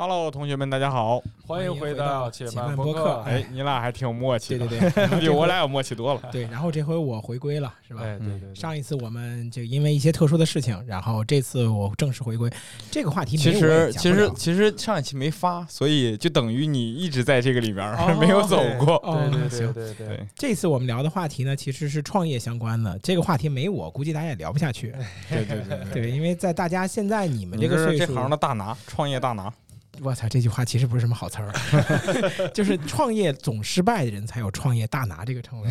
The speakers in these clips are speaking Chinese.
Hello，同学们，大家好！欢迎回到且慢播客。哎，你俩还挺有默契的，对对对，比我俩有默契多了。对，然后这回我回归了，是吧？对对对。上一次我们就因为一些特殊的事情，然后这次我正式回归。这个话题其实其实其实上一期没发，所以就等于你一直在这个里面 没有走过。对对对对对。这次我们聊的话题呢，其实是创业相关的。这个话题没我，估计大家也聊不下去。对对对对，因为在大家现在你们这个岁数，这行的大拿，创业大拿。我操，这句话其实不是什么好词儿，就是创业总失败的人才有创业大拿这个称谓。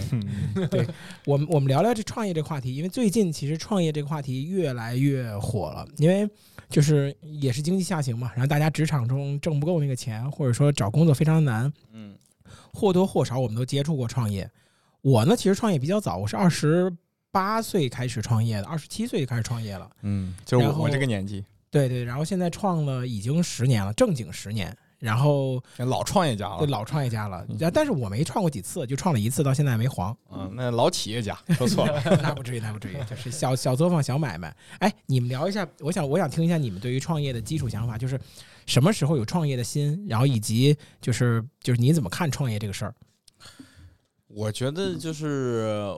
对我们，我们聊聊这创业这个话题，因为最近其实创业这个话题越来越火了，因为就是也是经济下行嘛，然后大家职场中挣不够那个钱，或者说找工作非常难，嗯，或多或少我们都接触过创业。我呢，其实创业比较早，我是二十八岁开始创业的，二十七岁就开始创业了，嗯，就是我这个年纪。对对，然后现在创了已经十年了，正经十年。然后老创业家了，对老创业家了。但是我没创过几次，就创了一次，到现在没黄。嗯，那老企业家说错了，那不至于，那不至于，就是小小作坊、小买卖。哎，你们聊一下，我想，我想听一下你们对于创业的基础想法，就是什么时候有创业的心，然后以及就是就是你怎么看创业这个事儿？我觉得就是。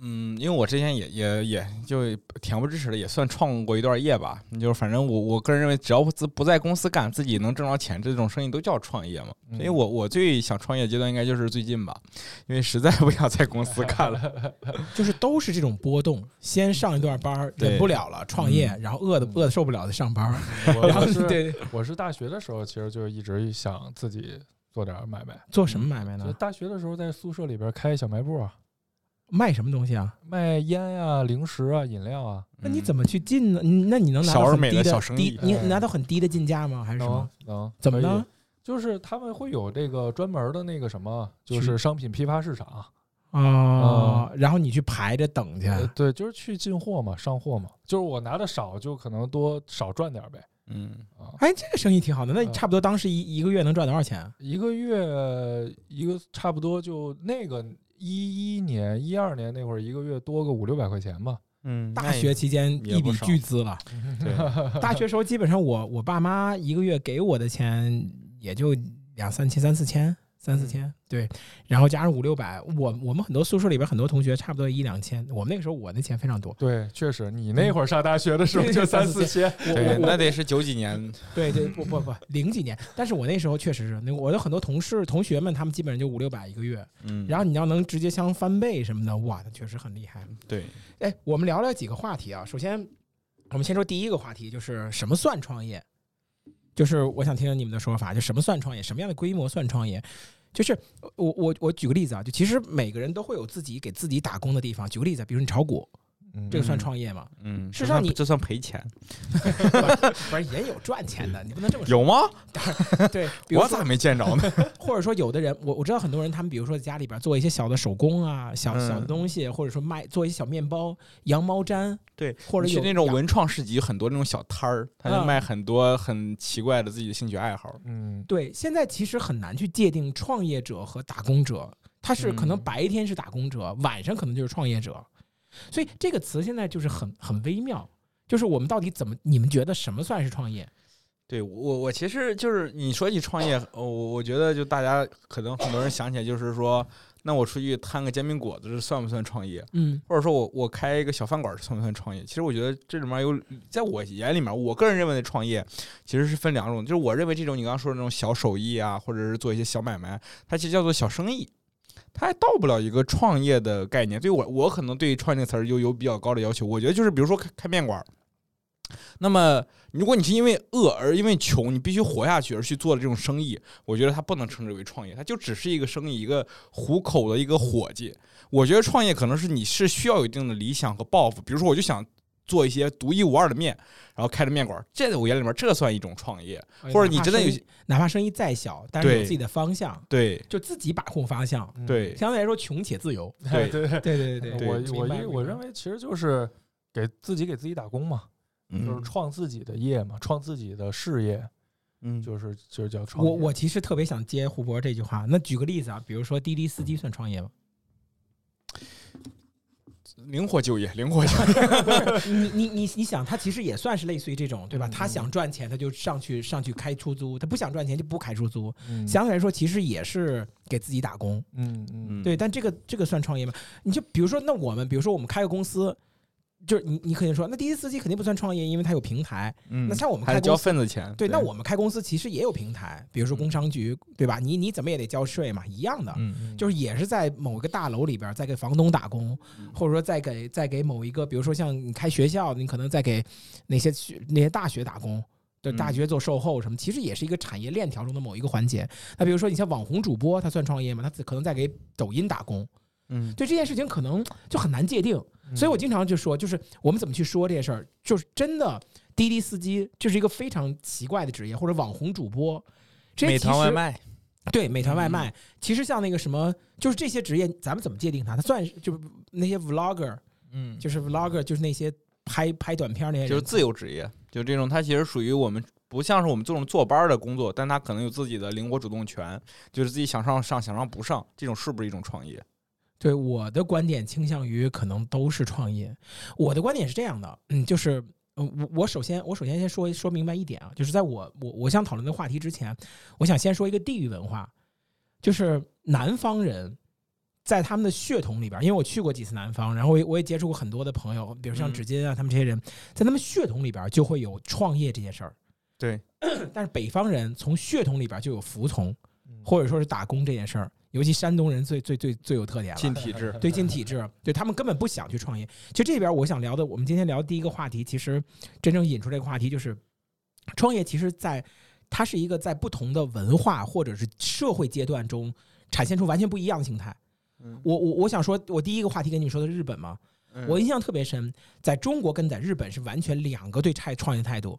嗯，因为我之前也也也就恬不知耻的，也算创过一段业吧。就是反正我我个人认为，只要不不在公司干，自己能挣着钱，这种生意都叫创业嘛。所以我我最想创业阶段应该就是最近吧，因为实在不想在公司干了。就是都是这种波动，先上一段班忍不了了，创业，然后饿的饿的受不了再上班。然后对，我是大学的时候，其实就一直想自己做点买卖。做什么买卖呢？大学的时候在宿舍里边开小卖部啊。卖什么东西啊？卖烟呀、零食啊、饮料啊。那你怎么去进呢？那你能拿到很低的低？你拿到很低的进价吗？还是什么？能？怎么呢？就是他们会有这个专门的那个什么，就是商品批发市场啊。然后你去排着等去。对，就是去进货嘛，上货嘛。就是我拿的少，就可能多少赚点呗。嗯啊，哎，这个生意挺好的。那差不多当时一一个月能赚多少钱？一个月一个差不多就那个。一一年、一二年那会儿，一个月多个五六百块钱吧。嗯，大学期间一笔巨资了。对，大学时候基本上我我爸妈一个月给我的钱也就两三千、三四千。三四千，对，然后加上五六百，我我们很多宿舍里边很多同学差不多一两千。我们那个时候我那钱非常多。对，确实，你那会儿上大学的时候就三四千，对，那得是九几年。对对，不不不，零几年。但是我那时候确实是，那我的很多同事同学们，他们基本上就五六百一个月。嗯。然后你要能直接相翻倍什么的，哇，那确实很厉害。对。哎，我们聊聊几个话题啊。首先，我们先说第一个话题，就是什么算创业？就是我想听听你们的说法，就什么算创业？什么样的规模算创业？就是我我我举个例子啊，就其实每个人都会有自己给自己打工的地方。举个例子，比如你炒股。这个算创业吗？嗯，事实上你这算赔钱，不是也有赚钱的？你不能这么说。有吗？对，我咋没见着呢？或者说，有的人，我我知道很多人，他们比如说在家里边做一些小的手工啊，小小的东西，或者说卖做一些小面包、羊毛毡，对，或者去那种文创市集，很多那种小摊儿，他就卖很多很奇怪的自己的兴趣爱好。嗯，对，现在其实很难去界定创业者和打工者，他是可能白天是打工者，晚上可能就是创业者。所以这个词现在就是很很微妙，就是我们到底怎么？你们觉得什么算是创业？对我我其实就是你说起创业，我我觉得就大家可能很多人想起来就是说，那我出去摊个煎饼果子，这算不算创业？嗯，或者说我我开一个小饭馆，算不算创业？其实我觉得这里面有，在我眼里面，我个人认为的创业其实是分两种，就是我认为这种你刚刚说的那种小手艺啊，或者是做一些小买卖，它其实叫做小生意。它还到不了一个创业的概念，对我我可能对创业这个词儿就有比较高的要求。我觉得就是比如说开开面馆儿，那么如果你是因为饿而因为穷，你必须活下去而去做的这种生意，我觉得它不能称之为创业，它就只是一个生意，一个糊口的一个伙计。我觉得创业可能是你是需要有一定的理想和抱负，比如说我就想。做一些独一无二的面，然后开着面馆，这在我眼里面，这算一种创业。或者你真的有，哪怕生意再小，但是有自己的方向，对，就自己把控方向，对，相对来说穷且自由。对。对对对对对，我我我认为其实就是给自己给自己打工嘛，就是创自己的业嘛，创自己的事业，嗯，就是就是叫创业。我我其实特别想接胡博这句话，那举个例子啊，比如说滴滴司机算创业吗？灵活就业，灵活就业。你你你你想，他其实也算是类似于这种，对吧？他想赚钱，他就上去上去开出租；他不想赚钱，就不开出租。嗯相对来说，其实也是给自己打工。嗯嗯，对。但这个这个算创业吗？你就比如说，那我们比如说我们开个公司。就是你，你肯定说，那滴滴司机肯定不算创业，因为它有平台。嗯，那像我们开交份子钱，对，那我们开公司其实也有平台，比如说工商局，对吧？你你怎么也得交税嘛，一样的。嗯就是也是在某个大楼里边，在给房东打工，或者说在给在给某一个，比如说像你开学校，你可能在给那些那些大学打工，对，大学做售后什么，其实也是一个产业链条中的某一个环节。那比如说你像网红主播，他算创业吗？他可能在给抖音打工。嗯，对这件事情可能就很难界定，所以我经常就说，就是我们怎么去说这些事儿，就是真的滴滴司机就是一个非常奇怪的职业，或者网红主播，美团外卖，对，美团外卖，其实像那个什么，就是这些职业，咱们怎么界定它？它算是就是那些 vlogger，嗯，就是 vlogger，就是那些拍拍短片那些，就是自由职业，就这种，它其实属于我们不像是我们这种坐班的工作，但它可能有自己的灵活主动权，就是自己想上上，想上不上，这种是不是一种创业？对我的观点倾向于可能都是创业。我的观点是这样的，嗯，就是我我首先我首先先说说明白一点啊，就是在我我我想讨论的话题之前，我想先说一个地域文化，就是南方人在他们的血统里边，因为我去过几次南方，然后我我也接触过很多的朋友，比如像纸巾啊，他们这些人在他们血统里边就会有创业这件事儿。对，但是北方人从血统里边就有服从，或者说是打工这件事儿。尤其山东人最最最最有特点了，进体制，对进体制，对他们根本不想去创业。其实这边我想聊的，我们今天聊的第一个话题，其实真正引出这个话题就是创业。其实，在它是一个在不同的文化或者是社会阶段中产现出完全不一样的形态。我我我想说，我第一个话题跟你们说的日本嘛，我印象特别深，在中国跟在日本是完全两个对创创业态度。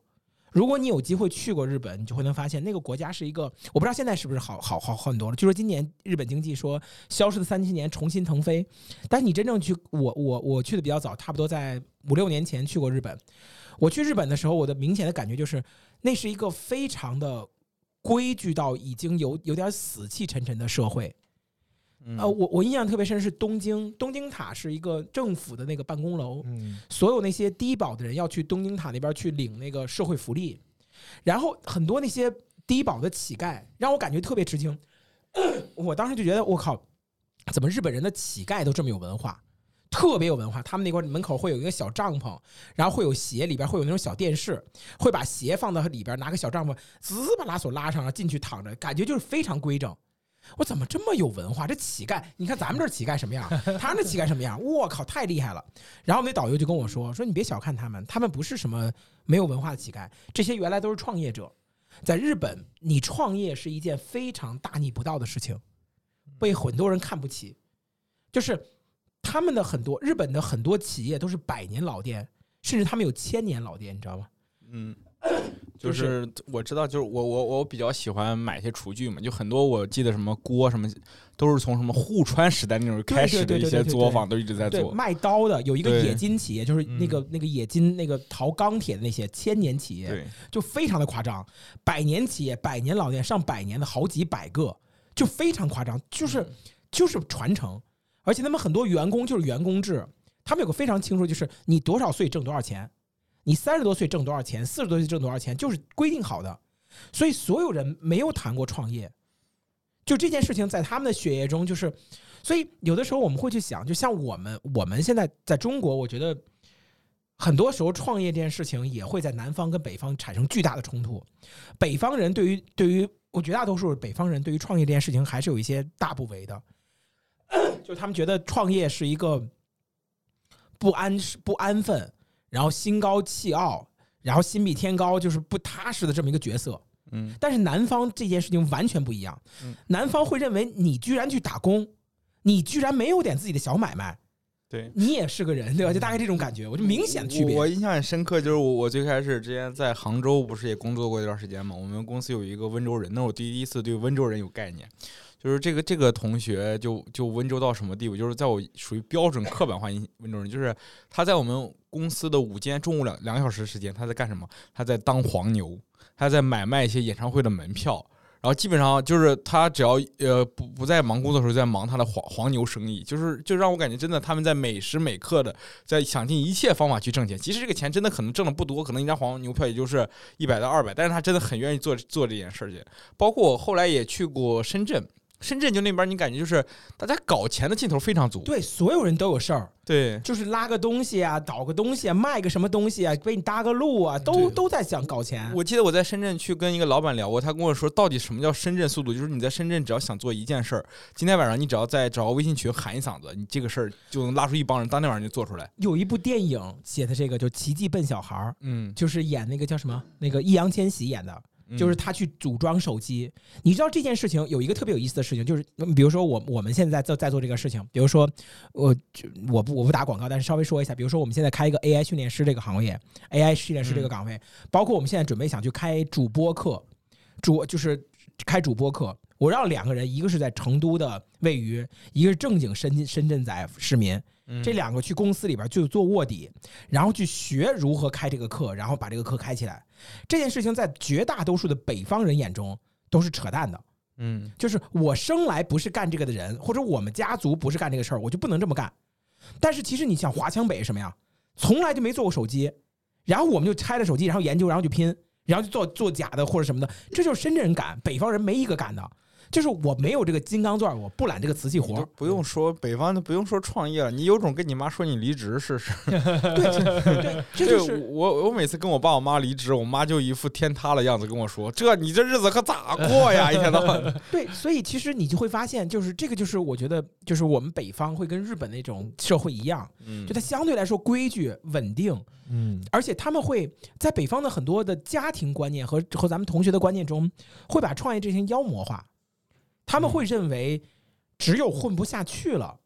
如果你有机会去过日本，你就会能发现那个国家是一个，我不知道现在是不是好好好很多了。据说今年日本经济说消失的三七年重新腾飞，但你真正去，我我我去的比较早，差不多在五六年前去过日本。我去日本的时候，我的明显的感觉就是，那是一个非常的规矩到已经有有点死气沉沉的社会。呃，我我印象特别深是东京，东京塔是一个政府的那个办公楼，嗯，所有那些低保的人要去东京塔那边去领那个社会福利，然后很多那些低保的乞丐让我感觉特别吃惊，我当时就觉得我靠，怎么日本人的乞丐都这么有文化，特别有文化，他们那块门口会有一个小帐篷，然后会有鞋，里边会有那种小电视，会把鞋放到里边，拿个小帐篷，滋把拉锁拉上，然后进去躺着，感觉就是非常规整。我怎么这么有文化？这乞丐，你看咱们这乞丐什么样？他那乞丐什么样？我靠，太厉害了！然后那导游就跟我说：“说你别小看他们，他们不是什么没有文化的乞丐，这些原来都是创业者。在日本，你创业是一件非常大逆不道的事情，被很多人看不起。就是他们的很多日本的很多企业都是百年老店，甚至他们有千年老店，你知道吗？嗯。”就是我知道，就是我我我比较喜欢买一些厨具嘛，就很多我记得什么锅什么，都是从什么户川时代那种开始的一些作坊都一直在做。卖刀的有一个冶金企业，就是那个那个冶金那个淘钢铁的那些千年企业，就非常的夸张。百年企业、百年老店、上百年的好几百个，就非常夸张，就是就是传承。而且他们很多员工就是员工制，他们有个非常清楚，就是你多少岁挣多少钱。你三十多岁挣多少钱，四十多岁挣多少钱，就是规定好的，所以所有人没有谈过创业，就这件事情在他们的血液中就是，所以有的时候我们会去想，就像我们我们现在在中国，我觉得很多时候创业这件事情也会在南方跟北方产生巨大的冲突。北方人对于对于我绝大多数北方人对于创业这件事情还是有一些大不为的，就他们觉得创业是一个不安不安分。然后心高气傲，然后心比天高，就是不踏实的这么一个角色。嗯，但是男方这件事情完全不一样。男方会认为你居然去打工，你居然没有点自己的小买卖，对你也是个人，对吧？就大概这种感觉，我就明显区别。我印象很深刻，就是我我最开始之前在杭州不是也工作过一段时间嘛？我们公司有一个温州人，那我第一次对温州人有概念。就是这个这个同学就就温州到什么地步？就是在我属于标准刻板化温州人，就是他在我们公司的午间中午两两小时时间，他在干什么？他在当黄牛，他在买卖一些演唱会的门票。然后基本上就是他只要呃不不在忙工作的时候，在忙他的黄黄牛生意，就是就让我感觉真的他们在每时每刻的在想尽一切方法去挣钱。其实这个钱真的可能挣的不多，可能一张黄牛票也就是一百到二百，但是他真的很愿意做做这件事情。包括我后来也去过深圳。深圳就那边，你感觉就是大家搞钱的劲头非常足。对，所有人都有事儿。对，就是拉个东西啊，倒个东西啊，卖个什么东西啊，给你搭个路啊，都都在想搞钱。我记得我在深圳去跟一个老板聊过，他跟我说，到底什么叫深圳速度？就是你在深圳只要想做一件事儿，今天晚上你只要在找个微信群喊一嗓子，你这个事儿就能拉出一帮人，当天晚上就做出来。有一部电影写的这个，就《奇迹笨小孩》，嗯，就是演那个叫什么，那个易烊千玺演的。就是他去组装手机，你知道这件事情有一个特别有意思的事情，就是比如说我我们现在在在做这个事情，比如说我我不我不打广告，但是稍微说一下，比如说我们现在开一个 AI 训练师这个行业，AI 训练师这个岗位，包括我们现在准备想去开主播课，主就是开主播课，我让两个人，一个是在成都的位于，一个是正经深深圳仔市民。这两个去公司里边就做卧底，然后去学如何开这个课，然后把这个课开起来。这件事情在绝大多数的北方人眼中都是扯淡的。嗯，就是我生来不是干这个的人，或者我们家族不是干这个事儿，我就不能这么干。但是其实你想华强北什么呀？从来就没做过手机，然后我们就拆了手机，然后研究，然后就拼，然后就做做假的或者什么的，这就是深圳人敢，北方人没一个敢的。就是我没有这个金刚钻，我不揽这个瓷器活。不用说北方的，不用说创业了，你有种跟你妈说你离职试试。对，这就是我。我每次跟我爸我妈离职，我妈就一副天塌了样子跟我说：“这你这日子可咋过呀？一天到晚。”对，所以其实你就会发现，就是这个，就是我觉得，就是我们北方会跟日本那种社会一样，就它相对来说规矩稳定，嗯，而且他们会在北方的很多的家庭观念和和咱们同学的观念中，会把创业这些妖魔化。他们会认为，只有混不下去了，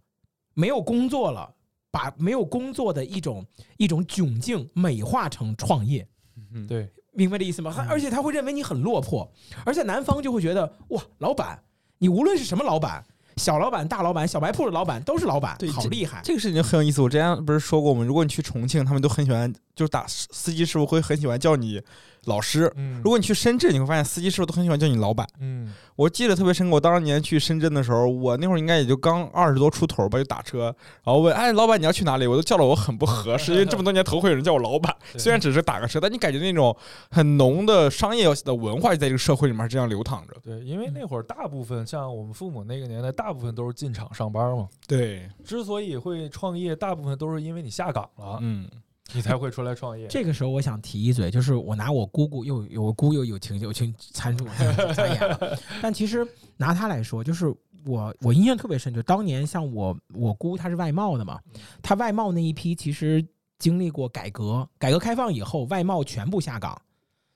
没有工作了，把没有工作的一种一种窘境美化成创业。嗯，对，明白这意思吗？而且他会认为你很落魄，而且南方就会觉得哇，老板，你无论是什么老板。小老板、大老板、小白铺的老板都是老板，好厉害！这个事情很有意思。我之前不是说过吗？如果你去重庆，他们都很喜欢，就是打司机师傅会很喜欢叫你老师。如果你去深圳，你会发现司机师傅都很喜欢叫你老板。嗯，我记得特别深刻。我当年去深圳的时候，我那会儿应该也就刚二十多出头吧，就打车，然后问：“哎，老板你要去哪里？”我都叫了我很不合适，因为这么多年头回有人叫我老板。虽然只是打个车，但你感觉那种很浓的商业的文化就在这个社会里面这样流淌着。对，因为那会儿大部分像我们父母那个年代，大部分都是进厂上班嘛。对，之所以会创业，大部分都是因为你下岗了，嗯，你才会出来创业。这个时候，我想提一嘴，就是我拿我姑姑又有我姑又有情有情参助参演了，但其实拿她来说，就是我我印象特别深，就当年像我我姑她是外贸的嘛，她外贸那一批其实经历过改革，改革开放以后，外贸全部下岗，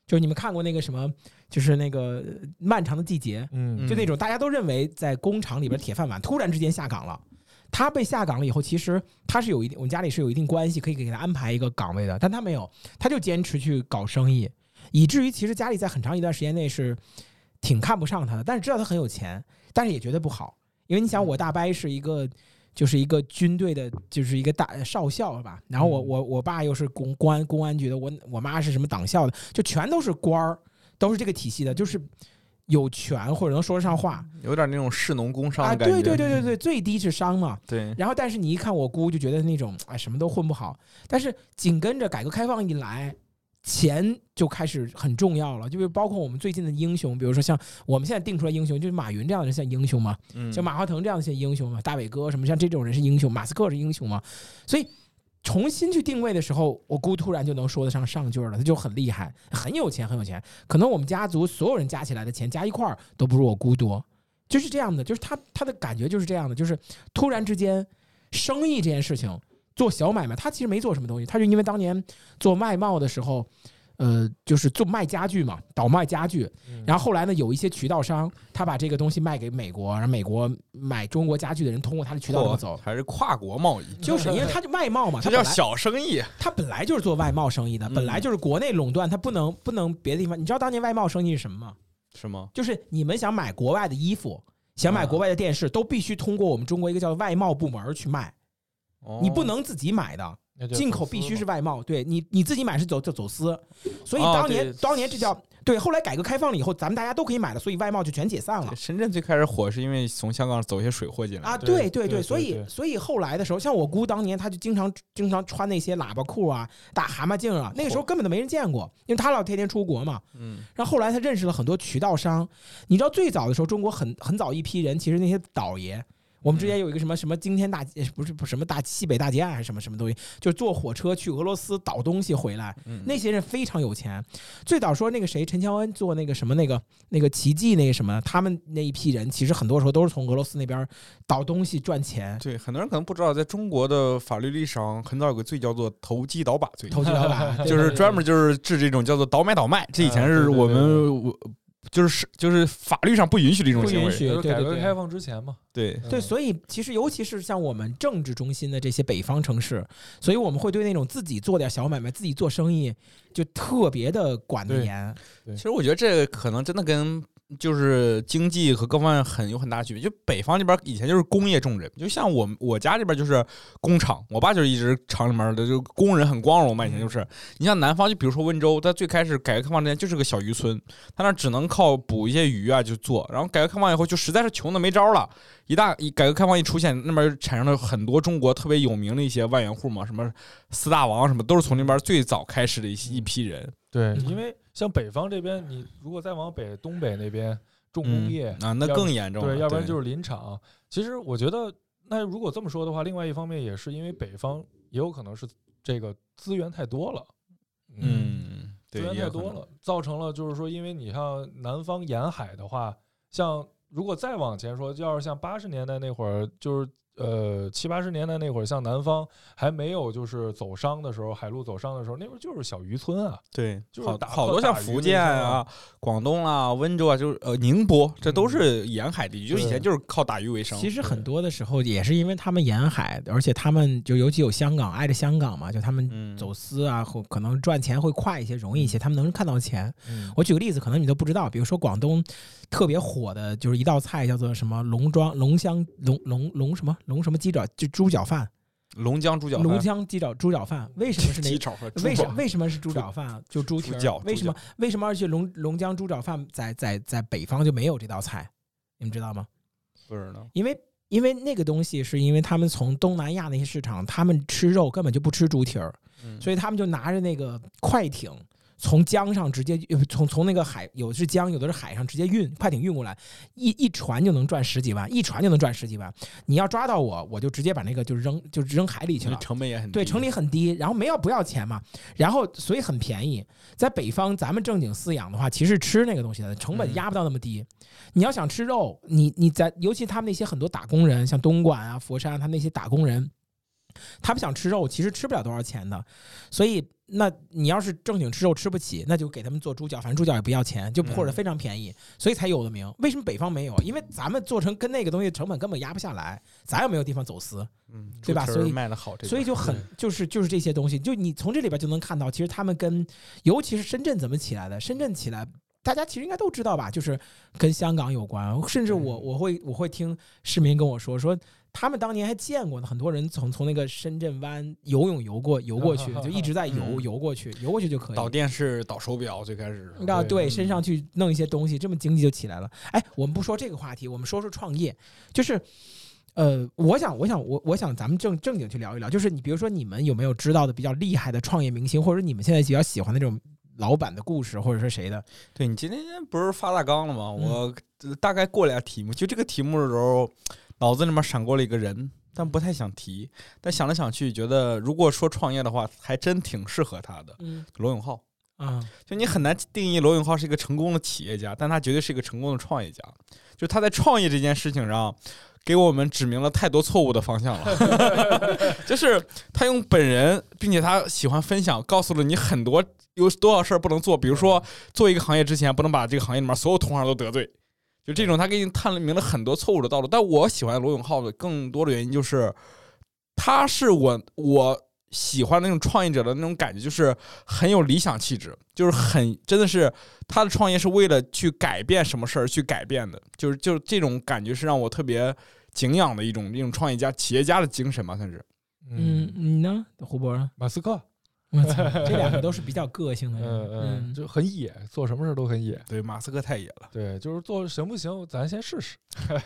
就是你们看过那个什么？就是那个漫长的季节，嗯，就那种大家都认为在工厂里边铁饭碗，突然之间下岗了。他被下岗了以后，其实他是有一定，我们家里是有一定关系，可以给他安排一个岗位的，但他没有，他就坚持去搞生意，以至于其实家里在很长一段时间内是挺看不上他的，但是知道他很有钱，但是也觉得不好，因为你想，我大伯是一个就是一个军队的，就是一个大少校是吧？然后我我我爸又是公公安公安局的，我我妈是什么党校的，就全都是官儿。都是这个体系的，就是有权或者能说得上话，有点那种士农工商的感觉。对对对对对，最低是商嘛。对。然后，但是你一看我姑，就觉得那种哎，什么都混不好。但是紧跟着改革开放一来，钱就开始很重要了。就是包括我们最近的英雄，比如说像我们现在定出来英雄，就是马云这样的人像英雄嘛，像马化腾这样的像英雄嘛，大伟哥什么像这种人是英雄，马斯克是英雄嘛，所以。重新去定位的时候，我姑突然就能说得上上句了，她就很厉害，很有钱，很有钱。可能我们家族所有人加起来的钱加一块儿都不如我姑多，就是这样的。就是她她的感觉就是这样的，就是突然之间，生意这件事情，做小买卖，她其实没做什么东西，她就因为当年做外贸的时候。呃，就是做卖家具嘛，倒卖家具。然后后来呢，有一些渠道商，他把这个东西卖给美国，然后美国买中国家具的人通过他的渠道走，还是跨国贸易。就是因为他就外贸嘛，他叫小生意。他本来就是做外贸生意的，本来就是国内垄断，他不能不能别的地方。你知道当年外贸生意是什么吗？什么？就是你们想买国外的衣服，想买国外的电视，都必须通过我们中国一个叫外贸部门去卖，你不能自己买的。进口必须是外贸，对你你自己买是走走走私，所以当年当年这叫对，后来改革开放了以后，咱们大家都可以买了，所以外贸就全解散了。深圳最开始火是因为从香港走一些水货进来啊，对对对，所以所以后来的时候，像我姑当年，她就经常经常穿那些喇叭裤啊、大蛤蟆镜啊，那个时候根本都没人见过，因为她老天天出国嘛。嗯。然后后来她认识了很多渠道商，你知道最早的时候，中国很很早一批人，其实那些倒爷。我们之前有一个什么什么惊天大不是不什么大西北大劫案还是什么什么东西，就是坐火车去俄罗斯倒东西回来，那些人非常有钱。最早说那个谁陈乔恩做那个什么那个那个奇迹那个什么，他们那一批人其实很多时候都是从俄罗斯那边倒东西赚钱。对，很多人可能不知道，在中国的法律历史上，很早有个罪叫做投机倒把罪，投机倒把 就是专门就是治这种叫做倒买倒卖。这以前是我们我。就是就是法律上不允许的一种行为，改革开放之前嘛。对对，所以其实尤其是像我们政治中心的这些北方城市，所以我们会对那种自己做点小买卖、自己做生意就特别的管得严。其实我觉得这个可能真的跟。就是经济和各方面很有很大区别。就北方这边以前就是工业重镇，就像我我家这边就是工厂，我爸就是一直厂里面的，就工人很光荣嘛。以前就是，你像南方，就比如说温州，它最开始改革开放之前就是个小渔村，他那只能靠捕一些鱼啊就做。然后改革开放以后，就实在是穷的没招了。一大一改革开放一出现，那边产生了很多中国特别有名的一些万元户嘛，什么四大王什么，都是从那边最早开始的一一批人。对，因为。像北方这边，你如果再往北，东北那边重工业啊，那更严重。对，要不然就是林场。其实我觉得，那如果这么说的话，另外一方面也是因为北方也有可能是这个资源太多了。嗯，资源太多了，造成了就是说，因为你像南方沿海的话，像如果再往前说，要是像八十年代那会儿，就是。呃，七八十年代那会儿，像南方还没有就是走商的时候，海路走商的时候，那会儿就是小渔村啊。对，就是好多像福建啊、广东啊、温州啊，就是呃宁波，这都是沿海地区，就以前就是靠打鱼为生。其实很多的时候也是因为他们沿海，而且他们就尤其有香港挨着香港嘛，就他们走私啊，或可能赚钱会快一些、容易一些，他们能看到钱。我举个例子，可能你都不知道，比如说广东特别火的就是一道菜叫做什么龙庄龙香龙龙龙什么。龙什么鸡爪就猪脚饭，龙江猪脚龙江鸡爪猪脚饭，为什么是那？鸡爪为什为什么是猪脚饭啊？就猪蹄儿？为什么为什么而且龙龙江猪脚饭在在在北方就没有这道菜？你们知道吗？不知道。因为因为那个东西是因为他们从东南亚那些市场，他们吃肉根本就不吃猪蹄儿，所以他们就拿着那个快艇。从江上直接 从从那个海，有的是江，有的是海上直接运快艇运过来，一一船就能赚十几万，一船就能赚十几万。你要抓到我，我就直接把那个就扔就扔海里去了，成本也很对，成本很低，然后没要不要钱嘛，然后所以很便宜。在北方，咱们正经饲养的话，其实吃那个东西的成本压不到那么低。你要想吃肉，你你在尤其他们那些很多打工人，像东莞啊、佛山，啊他那些打工人。他们想吃肉，其实吃不了多少钱的，所以那你要是正经吃肉吃不起，那就给他们做猪脚，反正猪脚也不要钱，就或者非常便宜，所以才有的名。为什么北方没有？因为咱们做成跟那个东西成本根本压不下来，咱又没有地方走私，嗯，对吧？所以卖的好，所以就很就是就是这些东西，就你从这里边就能看到，其实他们跟尤其是深圳怎么起来的？深圳起来，大家其实应该都知道吧？就是跟香港有关，甚至我我会我会听市民跟我说说。他们当年还见过呢，很多人从从那个深圳湾游泳游过游过去，就一直在游游过去，游过去就可以。导电视、导手表，最开始。啊，对，身上去弄一些东西，这么经济就起来了。哎，我们不说这个话题，我们说说创业。就是，呃，我想，我想，我我想，咱们正正经去聊一聊。就是你比如说，你们有没有知道的比较厉害的创业明星，或者你们现在比较喜欢那种老板的故事，或者是谁的？对你今天不是发大纲了吗？我大概过俩题目，就这个题目的时候。脑子里面闪过了一个人，但不太想提。但想来想去，觉得如果说创业的话，还真挺适合他的。嗯，罗永浩啊，就你很难定义罗永浩是一个成功的企业家，但他绝对是一个成功的创业家。就他在创业这件事情上，给我们指明了太多错误的方向了。就是他用本人，并且他喜欢分享，告诉了你很多有多少事儿不能做。比如说，做一个行业之前，不能把这个行业里面所有同行都得罪。就这种，他给你探明了很多错误的道路。但我喜欢罗永浩的更多的原因就是，他是我我喜欢那种创业者的那种感觉，就是很有理想气质，就是很真的是他的创业是为了去改变什么事儿去改变的，就是就是这种感觉是让我特别敬仰的一种一种创业家企业家的精神吧，算是。嗯，你呢，胡博？马斯克。我 操，这两个都是比较个性的人。嗯嗯，嗯，就很野，做什么事都很野。对，马斯克太野了。对，就是做行不行，咱先试试。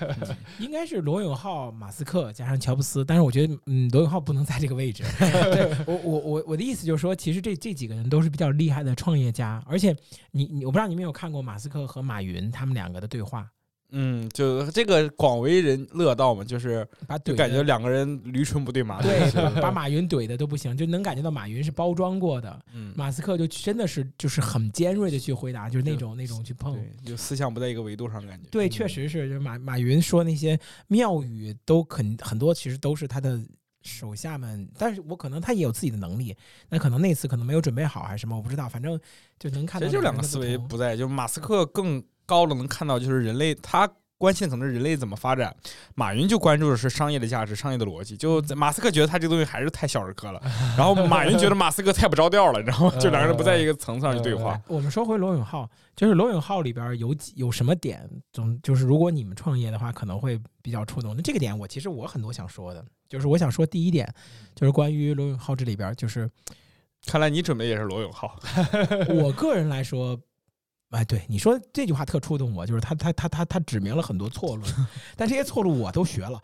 应该是罗永浩、马斯克加上乔布斯，但是我觉得，嗯，罗永浩不能在这个位置。对我我我我的意思就是说，其实这这几个人都是比较厉害的创业家，而且你你我不知道你们有看过马斯克和马云他们两个的对话，嗯，就这个广为人乐道嘛，就是把怼感觉两个人驴唇不对马嘴。对把把马云怼的都不行，就能感觉到马云是包装过的，嗯，马斯克就真的是就是很尖锐的去回答，就是那种那种去碰。就思想不在一个维度上，感觉。对，嗯确实是，就马马云说那些妙语都很很多，其实都是他的手下们，但是我可能他也有自己的能力，那可能那次可能没有准备好还是什么，我不知道，反正就能看到其实就两个思维不在，就马斯克更高的能看到就是人类他。关心的可能是人类怎么发展，马云就关注的是商业的价值、商业的逻辑。就马斯克觉得他这个东西还是太小儿科了，然后马云觉得马斯克太不着调了，你知道吗？就两个人不在一个层次上去对话。我们说回罗永浩，就是罗永浩里边有几有什么点，总就是如果你们创业的话，可能会比较触动。那这个点我其实我很多想说的，就是我想说第一点，就是关于罗永浩这里边，就是看来你准备也是罗永浩，我个人来说，哎，对你说这句话特触动我，就是他他他他他指明了很多错路，但这些错路我都学了。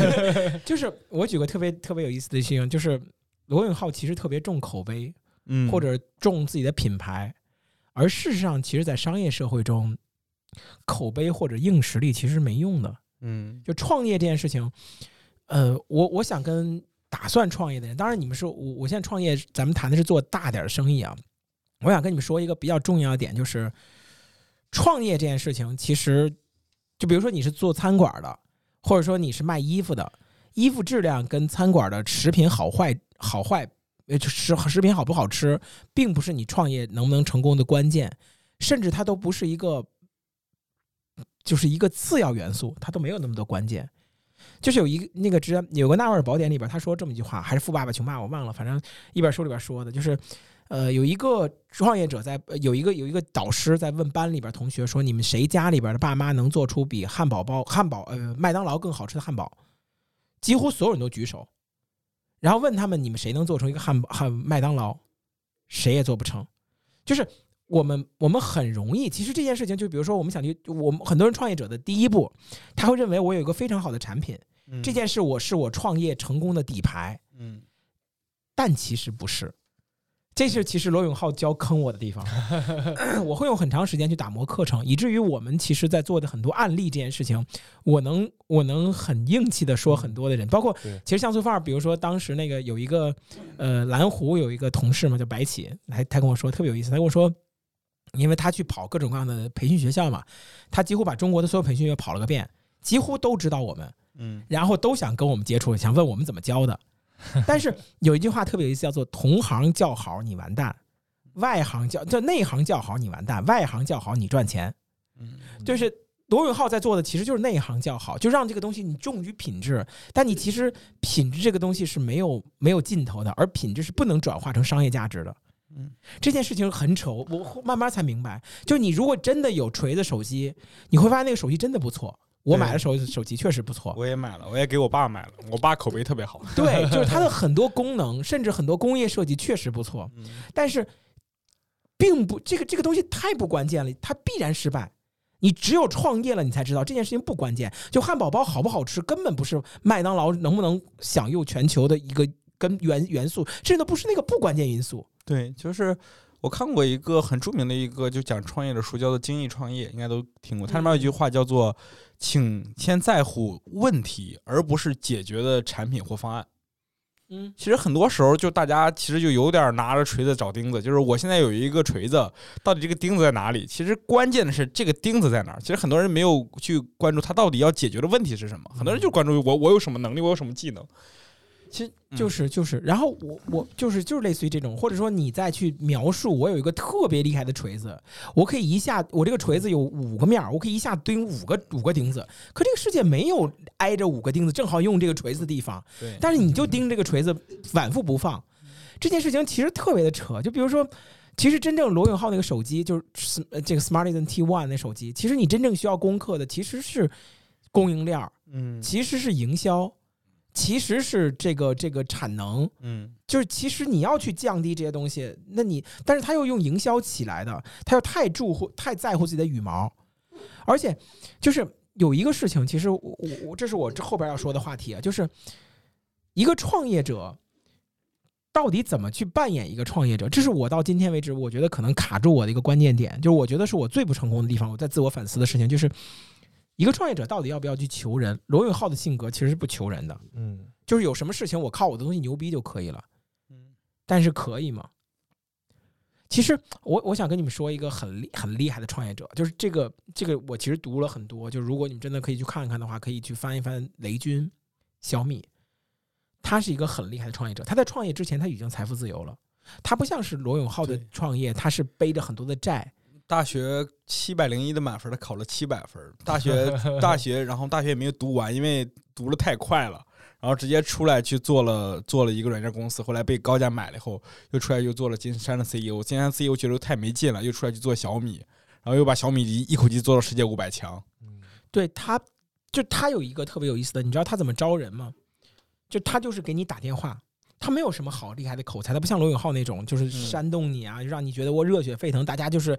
就是我举个特别特别有意思的事情，就是罗永浩其实特别重口碑，嗯或者重自己的品牌，而事实上，其实，在商业社会中，口碑或者硬实力其实是没用的。嗯就创业这件事情，呃，我我想跟打算创业的人，当然你们说我我现在创业，咱们谈的是做大点儿的生意啊。我想跟你们说一个比较重要的点，就是创业这件事情，其实就比如说你是做餐馆的，或者说你是卖衣服的，衣服质量跟餐馆的食品好坏好坏，呃，食食品好不好吃，并不是你创业能不能成功的关键，甚至它都不是一个，就是一个次要元素，它都没有那么多关键。就是有一个那个之前有个纳瓦尔宝典里边，他说这么一句话，还是富爸爸穷爸爸我忘了，反正一本书里边说的，就是，呃，有一个创业者在呃有一个有一个导师在问班里边同学说，你们谁家里边的爸妈能做出比汉堡包汉堡呃麦当劳更好吃的汉堡？几乎所有人都举手，然后问他们你们谁能做成一个汉堡汉麦当劳？谁也做不成，就是。我们我们很容易，其实这件事情，就比如说，我们想去，我们很多人创业者的第一步，他会认为我有一个非常好的产品，这件事我是我创业成功的底牌，嗯但其实不是。这是其实罗永浩教坑我的地方，我会用很长时间去打磨课程，以至于我们其实在做的很多案例这件事情，我能我能很硬气的说很多的人，包括其实像素范儿，比如说当时那个有一个呃蓝湖有一个同事嘛叫白起，来他跟我说特别有意思，他跟我说。因为他去跑各种各样的培训学校嘛，他几乎把中国的所有培训学校跑了个遍，几乎都知道我们，嗯然后都想跟我们接触，想问我们怎么教的。但是有一句话特别有意思，叫做“同行叫好你完蛋，外行叫叫内行叫好你完蛋，外行叫好你赚钱”。嗯就是罗永浩在做的其实就是内行叫好，就让这个东西你重于品质，但你其实品质这个东西是没有没有尽头的，而品质是不能转化成商业价值的。嗯，这件事情很丑，我慢慢才明白。就你如果真的有锤子手机，你会发现那个手机真的不错。我买的手手机确实不错，我也买了，我也给我爸买了，我爸口碑特别好。对，就是它的很多功能，甚至很多工业设计确实不错，嗯但是并不这个这个东西太不关键了，它必然失败。你只有创业了，你才知道这件事情不关键。就汉堡包好不好吃，根本不是麦当劳能不能享誉全球的一个根元元素，甚至都不是那个不关键因素。对，就是我看过一个很著名的一个就讲创业的书，叫做《精益创业》，应该都听过。它里面有一句话叫做“请先在乎问题，而不是解决的产品或方案”。嗯，其实很多时候，就大家其实就有点拿着锤子找钉子，就是我现在有一个锤子，到底这个钉子在哪里？其实关键的是这个钉子在哪儿。其实很多人没有去关注它到底要解决的问题是什么，很多人就关注我我有什么能力，我有什么技能。其实就是就是，然后我我就是就是类似于这种，或者说你再去描述我有一个特别厉害的锤子，我可以一下我这个锤子有五个面儿，我可以一下钉五个五个钉子，可这个世界没有挨着五个钉子正好用这个锤子的地方，对但是你就盯这个锤子反复不放，这件事情其实特别的扯。就比如说，其实真正罗永浩那个手机，就是呃这个 Smartisan T One 那手机，其实你真正需要攻克的其实是供应链儿，嗯其实是营销。其实是这个这个产能，嗯就是其实你要去降低这些东西，那你但是他又用营销起来的，他又太注乎太在乎自己的羽毛，而且就是有一个事情，其实我我我这是我这后边要说的话题啊，就是一个创业者到底怎么去扮演一个创业者，这是我到今天为止我觉得可能卡住我的一个关键点，就是我觉得是我最不成功的地方，我在自我反思的事情就是。一个创业者到底要不要去求人？罗永浩的性格其实是不求人的，嗯就是有什么事情我靠我的东西牛逼就可以了。嗯但是可以吗？其实我我想跟你们说一个很厉很厉害的创业者，就是这个这个我其实读了很多，就如果你们真的可以去看一看的话，可以去翻一翻雷军、小米，他是一个很厉害的创业者。他在创业之前他已经财富自由了，他不像是罗永浩的创业，他是背着很多的债。大学七百零一的满分，他考了七百分。大学 大学，然后大学也没有读完，因为读的太快了，然后直接出来去做了做了一个软件公司，后来被高价买了以后，又出来又做了金山的 CEO。金山 CEO 觉得太没劲了，又出来去做小米，然后又把小米一一口气做到世界五百强。嗯对他，就他有一个特别有意思的，你知道他怎么招人吗？就他就是给你打电话，他没有什么好厉害的口才，他不像罗永浩那种，就是煽动你啊，让你觉得我热血沸腾，大家就是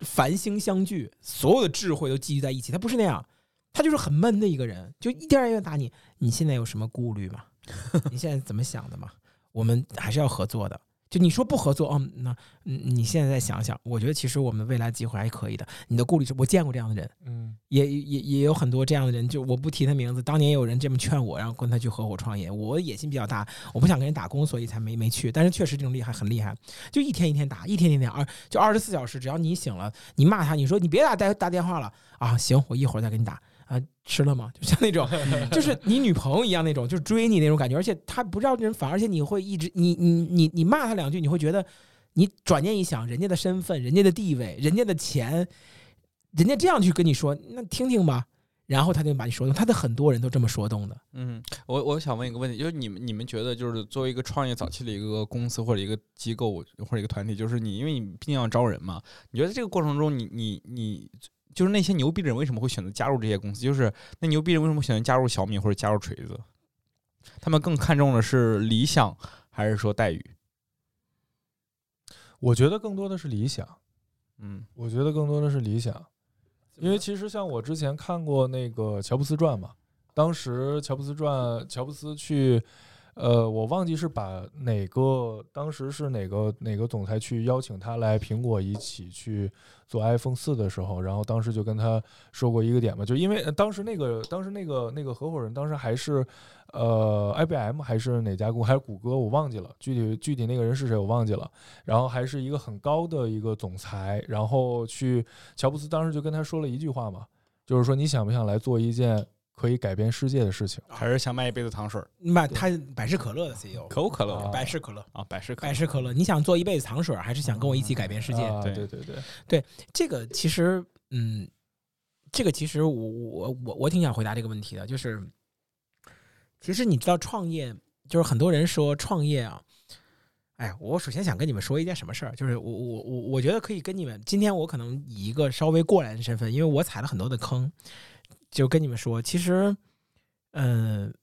繁星相聚，所有的智慧都聚集在一起。他不是那样，他就是很闷的一个人，就一点一点打你。你现在有什么顾虑吗？你现在怎么想的吗？我们还是要合作的。就你说不合作，嗯，那嗯你现在再想想，我觉得其实我们未来机会还可以的。你的顾虑是我见过这样的人，嗯也也也有很多这样的人，就我不提他名字，当年也有人这么劝我，然后跟他去合伙创业。我野心比较大，我不想跟人打工，所以才没没去。但是确实这种厉害很厉害，就一天一天打，一天一天二，就二十四小时，只要你醒了，你骂他，你说你别打打打电话了啊，行，我一会儿再给你打啊，吃了吗？就像那种，就是你女朋友一样那种，就是追你那种感觉，而且他不知道人烦，而且你会一直你你你你骂他两句，你会觉得你转念一想，人家的身份、人家的地位、人家的钱。人家这样去跟你说，那听听吧，然后他就把你说动。他的很多人都这么说动的。嗯，我我想问一个问题，就是你们你们觉得，就是作为一个创业早期的一个公司或者一个机构或者一个团体，就是你，因为你毕竟要招人嘛，你觉得这个过程中你，你你就是那些牛逼的人为什么会选择加入这些公司？就是那牛逼人为什么选择加入小米或者加入锤子？他们更看重的是理想还是说待遇？我觉得更多的是理想，嗯我觉得更多的是理想，因为其实像我之前看过那个乔布斯传嘛，当时乔布斯传，乔布斯去，呃，我忘记是把哪个，当时是哪个哪个总裁去邀请他来苹果一起去做 iPhone 四的时候，然后当时就跟他说过一个点嘛，就因为当时那个当时那个那个合伙人当时还是呃 IBM 还是哪家公还是谷歌我忘记了，具体具体那个人是谁我忘记了。然后还是一个很高的一个总裁，然后去乔布斯当时就跟他说了一句话嘛，就是说你想不想来做一件可以改变世界的事情？还是想卖一杯子糖水儿？那他百事可乐的 CEO，可口可乐。啊。百事可乐，啊，百事可乐。百事可乐，你想做一辈子糖水，还是想跟我一起改变世界？啊对对对。对，这个其实，嗯，这个其实我我我我挺想回答这个问题的，就是，其实你知道创业，就是很多人说创业啊，哎，我首先想跟你们说一件什么事儿，就是我我我我觉得可以跟你们，今天我可能以一个稍微过来人的身份，因为我踩了很多的坑，就跟你们说，其实，嗯、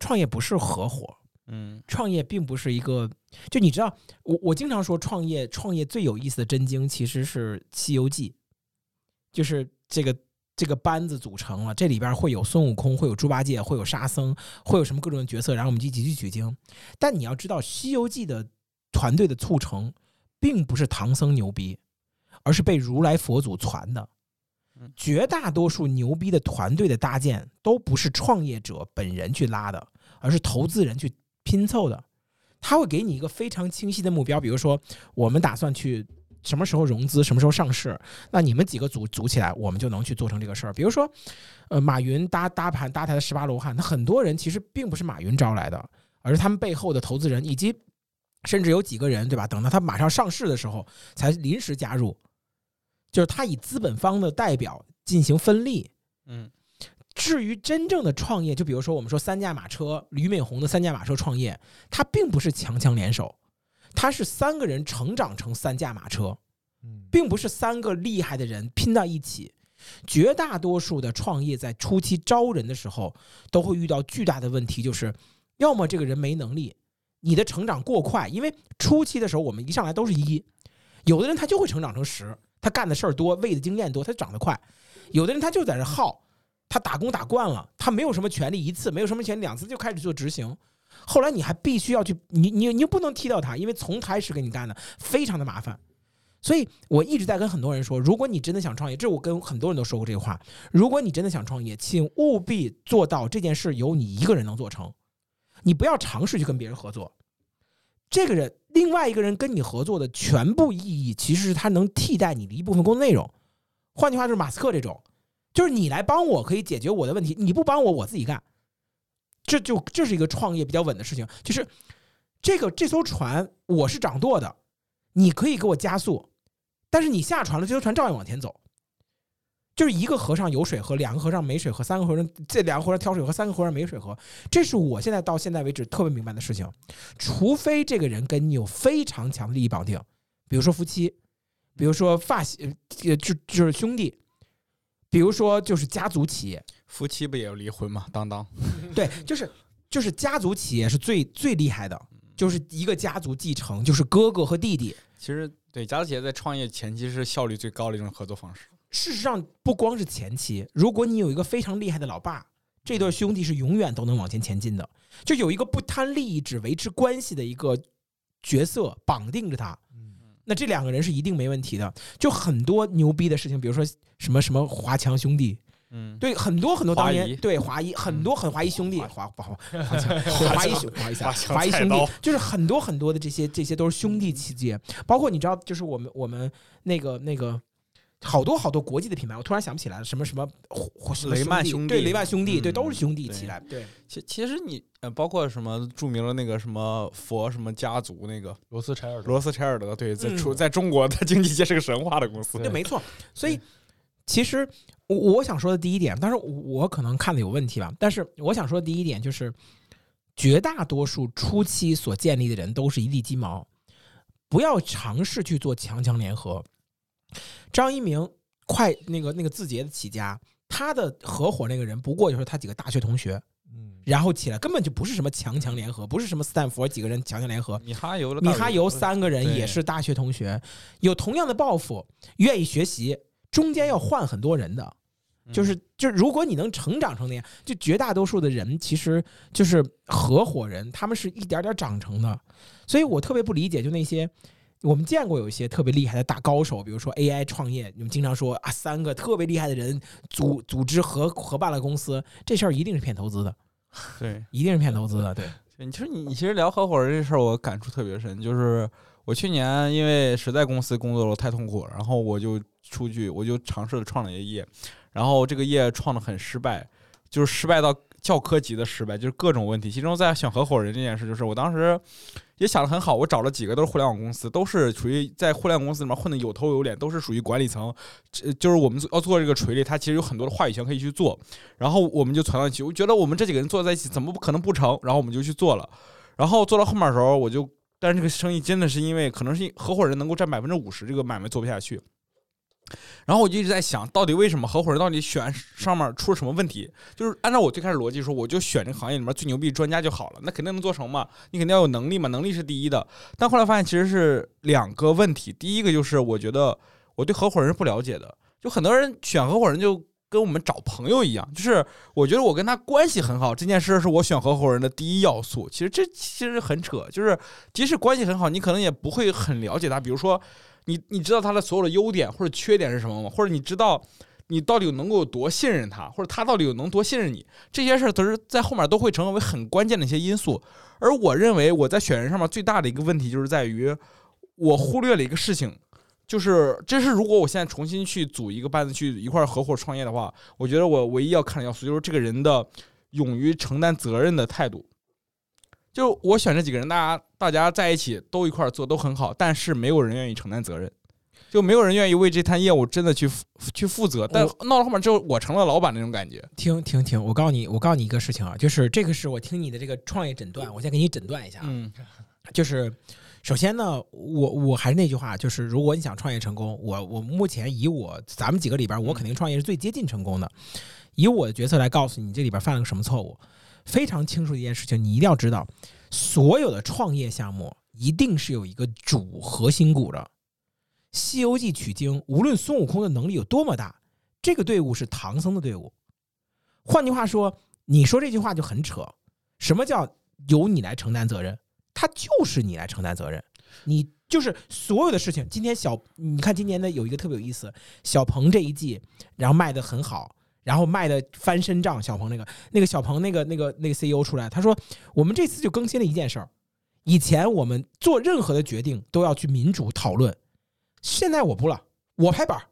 创业不是合伙，嗯创业并不是一个，就你知道，我我经常说创业，创业最有意思的真经其实是《西游记》，就是这个这个班子组成了，这里边会有孙悟空，会有猪八戒，会有沙僧，会有什么各种角色，然后我们一起去取经。但你要知道，《西游记》的团队的促成，并不是唐僧牛逼，而是被如来佛祖传的嗯。绝大多数牛逼的团队的搭建，都不是创业者本人去拉的，而是投资人去拼凑的。他会给你一个非常清晰的目标，比如说，我们打算去什么时候融资，什么时候上市，那你们几个组组起来，我们就能去做成这个事儿。比如说，呃，马云搭搭盘搭台的十八罗汉，那很多人其实并不是马云招来的，而是他们背后的投资人，以及甚至有几个人，对吧？等到他马上上市的时候，才临时加入，就是他以资本方的代表进行分立。嗯至于真正的创业，就比如说我们说三驾马车，俞敏洪的三驾马车创业，它并不是强强联手，它是三个人成长成三驾马车，嗯，并不是三个厉害的人拼到一起。绝大多数的创业在初期招人的时候，都会遇到巨大的问题，就是要么这个人没能力，你的成长过快，因为初期的时候我们一上来都是一，有的人他就会成长成十，他干的事儿多，位的经验多，他长得快；有的人他就在这耗，他打工打惯了，他没有什么权利一次，没有什么权两次就开始做执行。后来你还必须要去，你你你又不能踢掉他，因为从开始给你干的非常的麻烦。所以我一直在跟很多人说，如果你真的想创业，这我跟很多人都说过这个话。如果你真的想创业，请务必做到这件事由你一个人能做成，你不要尝试去跟别人合作。这个人，另外一个人跟你合作的全部意义，其实是他能替代你的一部分工作内容。换句话就是马斯克这种，就是你来帮我可以解决我的问题，你不帮我我自己干。这就这是一个创业比较稳的事情，就是这个这艘船我是掌舵的，你可以给我加速。但是你下船了，这艘船照样往前走。就是一个和尚有水喝，两个和尚没水喝，三个和尚这两个和尚挑水喝，三个和尚没水喝。这是我现在到现在为止特别明白的事情。除非这个人跟你有非常强的利益绑定，比如说夫妻，比如说发呃，就就是兄弟，比如说就是家族企业。夫妻不也要离婚吗？当当，对，就是就是家族企业是最最厉害的，就是一个家族继承，就是哥哥和弟弟。其实。对，家族企业在创业前期是效率最高的一种合作方式。事实上，不光是前期，如果你有一个非常厉害的老爸，这对兄弟是永远都能往前前进的。就有一个不贪利益、只维持关系的一个角色绑定着他，那这两个人是一定没问题的。就很多牛逼的事情，比如说什么什么华强兄弟。嗯，对，很多很多当年对华谊很多很华谊兄弟华华 华华谊兄华谊华谊兄弟，就是很多很多的这些这些都是兄弟情节，包括你知道，就是我们我们那个那个好多好多国际的品牌，我突然想不起来了，什么什么雷曼兄弟，对雷曼兄弟，对都是兄弟起来，对，其其实你呃包括什么著名的那个什么佛什么家族那个罗斯柴尔罗斯柴尔德，对，在出在中国的经济界是个神话的公司，对，没错，所以。其实我我想说的第一点，但是我可能看的有问题吧。但是我想说的第一点就是，绝大多数初期所建立的人都是一地鸡毛，不要尝试去做强强联合。张一鸣快那个那个字节的起家，他的合伙那个人不过就是他几个大学同学，嗯，然后起来根本就不是什么强强联合，不是什么斯坦福几个人强强联合。米哈游米哈游三个人也是大学同学，有同样的抱负，愿意学习。中间要换很多人的，就是就如果你能成长成那样，就绝大多数的人其实就是合伙人，他们是一点点长成的。所以我特别不理解，就那些我们见过有一些特别厉害的大高手，比如说 AI 创业，你们经常说啊，三个特别厉害的人组组织合合办了公司，这事儿一定是骗投资的，对，一定是骗投资的。对，你其实你你其实聊合伙人这事儿，我感触特别深，就是我去年因为实在公司工作了太痛苦了，然后我就。出去我就尝试了创了一个业，然后这个业创的很失败，就是失败到教科级的失败，就是各种问题。其中在选合伙人这件事，就是我当时也想的很好，我找了几个都是互联网公司，都是属于在互联网公司里面混的有头有脸，都是属于管理层。就是我们要做这个锤炼，他其实有很多的话语权可以去做。然后我们就攒到一起，我觉得我们这几个人坐在一起，怎么可能不成？然后我们就去做了。然后做到后面的时候，我就，但是这个生意真的是因为可能是合伙人能够占百分之五十，这个买卖做不下去。然后我就一直在想，到底为什么合伙人到底选上面出了什么问题？就是按照我最开始逻辑说，我就选这个行业里面最牛逼专家就好了，那肯定能做成嘛？你肯定要有能力嘛，能力是第一的。但后来发现其实是两个问题，第一个就是我觉得我对合伙人是不了解的，就很多人选合伙人就跟我们找朋友一样，就是我觉得我跟他关系很好，这件事是我选合伙人的第一要素。其实这其实很扯，就是即使关系很好，你可能也不会很了解他，比如说。你你知道他的所有的优点或者缺点是什么吗？或者你知道你到底能够有多信任他，或者他到底有能多信任你？这些事儿都是在后面都会成为很关键的一些因素。而我认为我在选人上面最大的一个问题就是在于我忽略了一个事情，就是这是如果我现在重新去组一个班子去一块合伙创业的话，我觉得我唯一要看的要素就是这个人的勇于承担责任的态度。就我选这几个人，大家大家在一起都一块做都很好，但是没有人愿意承担责任，就没有人愿意为这摊业务真的去去负责。但闹到后面之后，我成了老板那种感觉。停停停，我告诉你，我告诉你一个事情啊，就是这个是我听你的这个创业诊断，我先给你诊断一下。嗯，就是首先呢，我我还是那句话，就是如果你想创业成功，我我目前以我咱们几个里边，我肯定创业是最接近成功的。以我的角色来告诉你，这里边犯了个什么错误，非常清楚一件事情，你一定要知道，所有的创业项目一定是有一个主核心骨的。《西游记》取经，无论孙悟空的能力有多么大，这个队伍是唐僧的队伍。换句话说，你说这句话就很扯。什么叫由你来承担责任？他就是你来承担责任，你就是所有的事情。今天小，你看今年的有一个特别有意思，小鹏这一季，然后卖的很好，然后卖的翻身仗。小鹏那个那个小鹏那个那个那个 CEO 出来，他说我们这次就更新了一件事儿，以前我们做任何的决定都要去民主讨论，现在我不了，我拍板儿，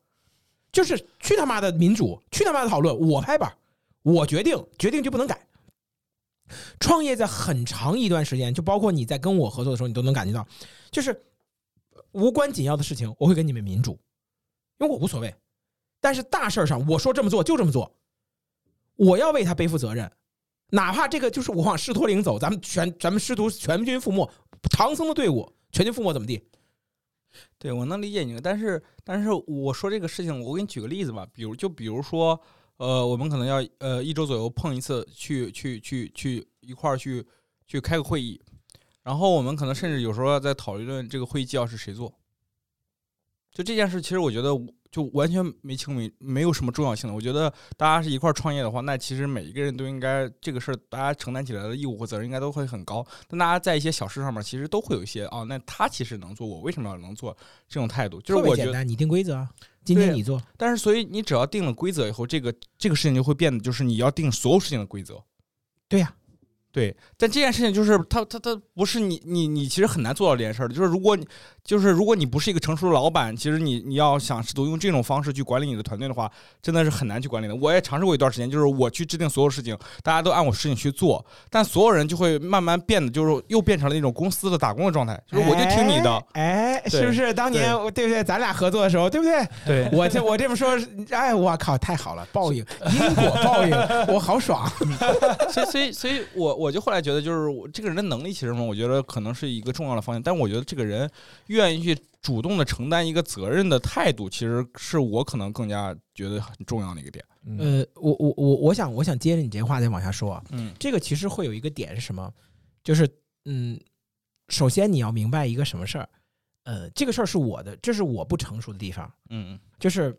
就是去他妈的民主，去他妈的讨论，我拍板儿，我决定，决定就不能改。创业在很长一段时间，就包括你在跟我合作的时候，你都能感觉到，就是无关紧要的事情，我会跟你们民主，因为我无所谓。但是大事儿上，我说这么做就这么做，我要为他背负责任，哪怕这个就是我往狮驼岭走，咱们全咱们师徒全军覆没，唐僧的队伍全军覆没怎么地？对我能理解你，但是但是我说这个事情，我给你举个例子吧，比如就比如说。呃，我们可能要呃一周左右碰一次，去去去去一块儿去去开个会议，然后我们可能甚至有时候要在讨论这个会议纪要是谁做。就这件事，其实我觉得就完全没清明，没有什么重要性的。我觉得大家是一块儿创业的话，那其实每一个人都应该这个事儿，大家承担起来的义务和责任应该都会很高。但大家在一些小事上面，其实都会有一些啊，那他其实能做，我为什么要能做？这种态度就是我觉得你定规则。今天你做，但是所以你只要定了规则以后，这个这个事情就会变得，就是你要定所有事情的规则。对呀。对，但这件事情就是他他他不是你你你其实很难做到这件事儿的。就是如果你就是如果你不是一个成熟的老板，其实你你要想试图用这种方式去管理你的团队的话，真的是很难去管理的。我也尝试过一段时间，就是我去制定所有事情，大家都按我事情去做，但所有人就会慢慢变得就是又变成了那种公司的打工的状态，就是我就听你的，哎，是不是？当年对不对？咱俩合作的时候，对不对？对，我这我这么说，哎，我靠，太好了，报应，因果报应，我好爽。所以所以所以我我就后来觉得就是。我这个人的能力其实嘛，我觉得可能是一个重要的方向。但我觉得这个人愿意去主动的承担一个责任的态度，其实是我可能更加觉得很重要的一个点。呃，我我我我想我想接着你这话再往下说啊。嗯，这个其实会有一个点是什么？就是嗯，首先你要明白一个什么事儿。呃，这个事儿是我的，这是我不成熟的地方。嗯嗯，就是。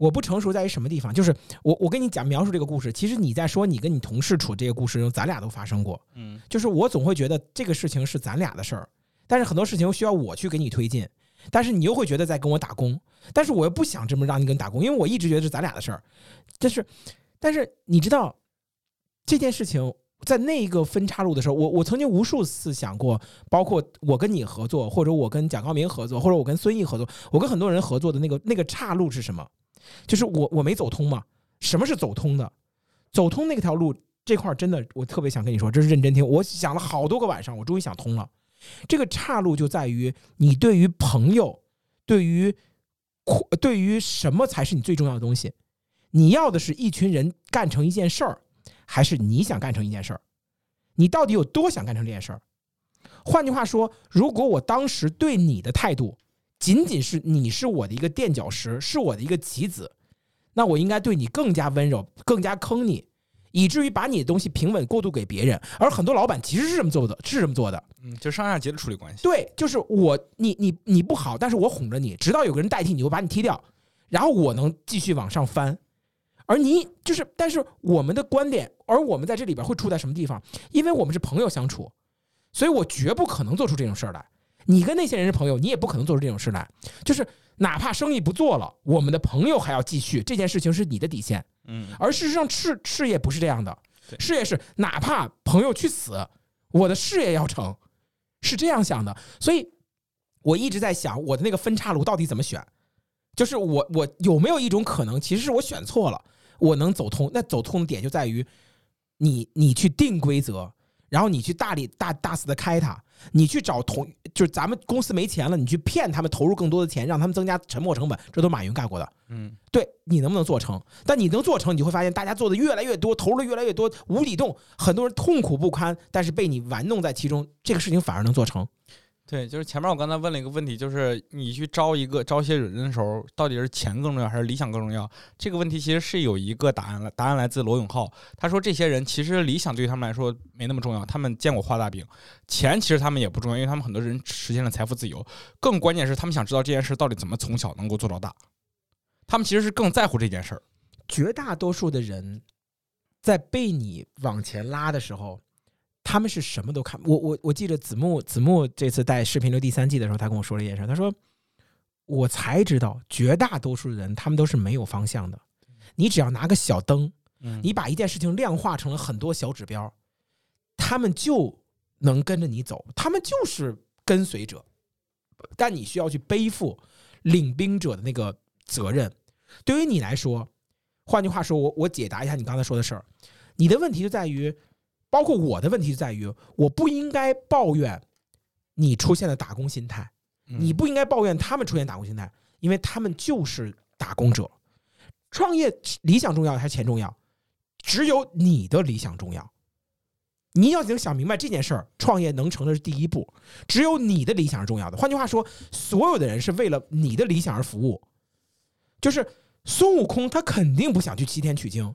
我不成熟在于什么地方？就是我我跟你讲描述这个故事，其实你在说你跟你同事处这个故事中，咱俩都发生过。嗯，就是我总会觉得这个事情是咱俩的事儿，但是很多事情需要我去给你推进，但是你又会觉得在跟我打工，但是我又不想这么让你跟打工，因为我一直觉得是咱俩的事儿。但是，但是你知道这件事情在那一个分岔路的时候，我我曾经无数次想过，包括我跟你合作，或者我跟蒋高明合作，或者我跟孙毅合作，我跟很多人合作的那个那个岔路是什么？就是我我没走通嘛？什么是走通的？走通那条路这块真的，我特别想跟你说，这是认真听。我想了好多个晚上，我终于想通了。这个岔路就在于你对于朋友，对于对于什么才是你最重要的东西？你要的是一群人干成一件事儿，还是你想干成一件事儿？你到底有多想干成这件事儿？换句话说，如果我当时对你的态度，仅仅是你是我的一个垫脚石，是我的一个棋子，那我应该对你更加温柔，更加坑你，以至于把你的东西平稳过渡给别人。而很多老板其实是这么做的，是这么做的。嗯，就上下级的处理关系。对，就是我，你你你不好，但是我哄着你，直到有个人代替你，我把你踢掉，然后我能继续往上翻。而你就是，但是我们的观点，而我们在这里边会处在什么地方？因为我们是朋友相处，所以我绝不可能做出这种事儿来。你跟那些人是朋友，你也不可能做出这种事来。就是哪怕生意不做了，我们的朋友还要继续。这件事情是你的底线。嗯。而事实上，事事业不是这样的。事业是哪怕朋友去死，我的事业要成，是这样想的。所以，我一直在想，我的那个分岔路到底怎么选？就是我我有没有一种可能，其实是我选错了，我能走通。那走通的点就在于，你你去定规则。然后你去大力大大肆的开它，你去找同就是咱们公司没钱了，你去骗他们投入更多的钱，让他们增加沉没成本，这都马云干过的。嗯，对你能不能做成？但你能做成，你就会发现大家做的越来越多，投入的越来越多，无底洞，很多人痛苦不堪，但是被你玩弄在其中，这个事情反而能做成。对，就是前面我刚才问了一个问题，就是你去招一个招一些人的时候，到底是钱更重要还是理想更重要？这个问题其实是有一个答案了，答案来自罗永浩，他说这些人其实理想对于他们来说没那么重要，他们见过画大饼，钱其实他们也不重要，因为他们很多人实现了财富自由，更关键是他们想知道这件事到底怎么从小能够做到大，他们其实是更在乎这件事儿。绝大多数的人在被你往前拉的时候，他们是什么都看。我我我记得子木子木这次带视频流第三季的时候，他跟我说了一件事，他说我才知道绝大多数人他们都是没有方向的。你只要拿个小灯，嗯你把一件事情量化成了很多小指标，他们就能跟着你走，他们就是跟随者，但你需要去背负领兵者的那个责任。对于你来说，换句话说，我我解答一下你刚才说的事儿，你的问题就在于，包括我的问题就在于，我不应该抱怨你出现的打工心态，你不应该抱怨他们出现打工心态，因为他们就是打工者。创业理想重要还是钱重要？只有你的理想重要。你要能想明白这件事儿，创业能成的是第一步。只有你的理想是重要的。换句话说，所有的人是为了你的理想而服务。就是孙悟空，他肯定不想去西天取经；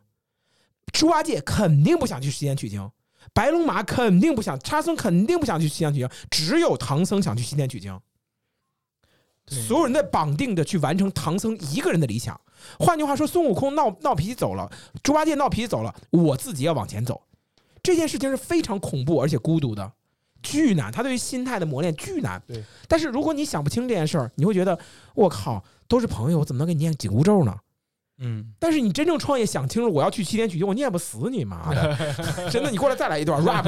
猪八戒肯定不想去西天取经；白龙马肯定不想，沙僧肯定不想去西天取经。只有唐僧想去西天取经。所有人在绑定的去完成唐僧一个人的理想。换句话说，孙悟空闹闹脾气走了，猪八戒闹脾气走了，我自己要往前走。这件事情是非常恐怖而且孤独的，巨难。他对于心态的磨练巨难。对。但是如果你想不清这件事儿，你会觉得我靠，都是朋友，我怎么能给你念紧箍咒呢？嗯，但是你真正创业想清楚，我要去西天取经，我念不死你妈的！真的，你过来再来一段 rap，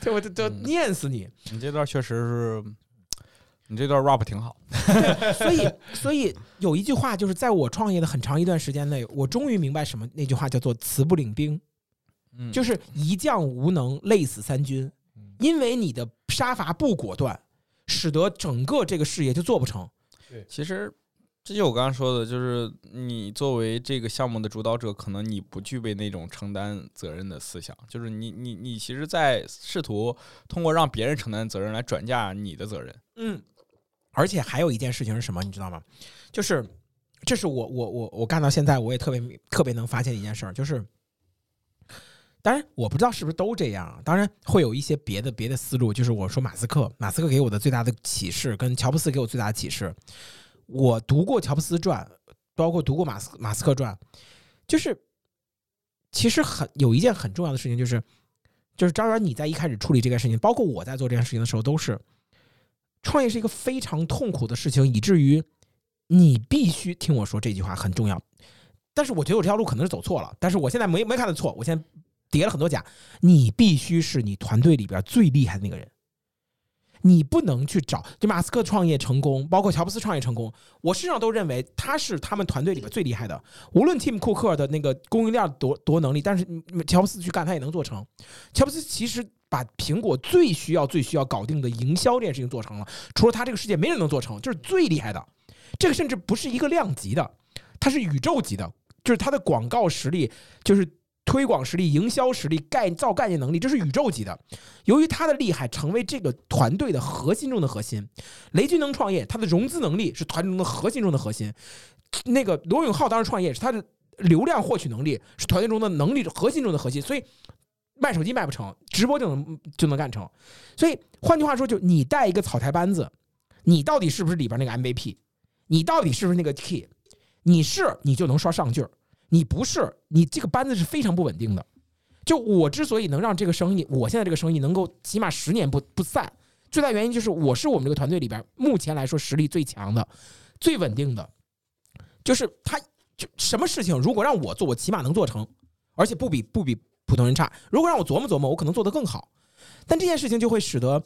对我就就嗯念死你。你这段确实是，你这段 rap 挺好。所以，所以有一句话，就是在我创业的很长一段时间内，我终于明白什么那句话叫做“辞不领兵”，嗯，就是一将无能，累死三军。因为你的杀伐不果断，使得整个这个事业就做不成。对其实，这就我刚刚说的，就是你作为这个项目的主导者，可能你不具备那种承担责任的思想，就是你你你其实，在试图通过让别人承担责任来转嫁你的责任。嗯，而且还有一件事情是什么，你知道吗？就是这是我我我我干到现在，我也特别特别能发现一件事儿，就是。当然，我不知道是不是都这样啊。当然会有一些别的别的思路，就是我说马斯克，马斯克给我的最大的启示，跟乔布斯给我最大的启示。我读过乔布斯传，包括读过马斯马斯克传，就是其实很有一件很重要的事情，就是就是张然你在一开始处理这件事情，包括我在做这件事情的时候，都是创业是一个非常痛苦的事情，以至于你必须听我说这句话很重要。但是我觉得我这条路可能是走错了，但是我现在没没看到错，我现在叠了很多甲。你必须是你团队里边最厉害的那个人，你不能去找。就马斯克创业成功，包括乔布斯创业成功，我实际上都认为他是他们团队里边最厉害的。无论 Tim 库克的那个供应链多多能力，但是乔布斯去干他也能做成。乔布斯其实把苹果最需要、最需要搞定的营销这件事情做成了，除了他这个世界没人能做成，就是最厉害的。这个甚至不是一个量级的，它是宇宙级的，就是它的广告实力，就是推广实力、营销实力、概造概念能力，这是宇宙级的。由于他的厉害，成为这个团队的核心中的核心。雷军能创业，他的融资能力是团队中的核心中的核心。那个罗永浩当时创业，是他的流量获取能力是团队中的能力核心中的核心。所以卖手机卖不成，直播就能就能干成。所以换句话说，就你带一个草台班子，你到底是不是里边那个 MVP？你到底是不是那个 key？你是你就能刷上句儿，你不是你这个班子是非常不稳定的。就我之所以能让这个生意，我现在这个生意能够起码十年不不散，最大原因就是我是我们这个团队里边目前来说实力最强的、最稳定的。就是他就什么事情，如果让我做，我起码能做成，而且不比不比普通人差。如果让我琢磨琢磨，我可能做得更好。但这件事情就会使得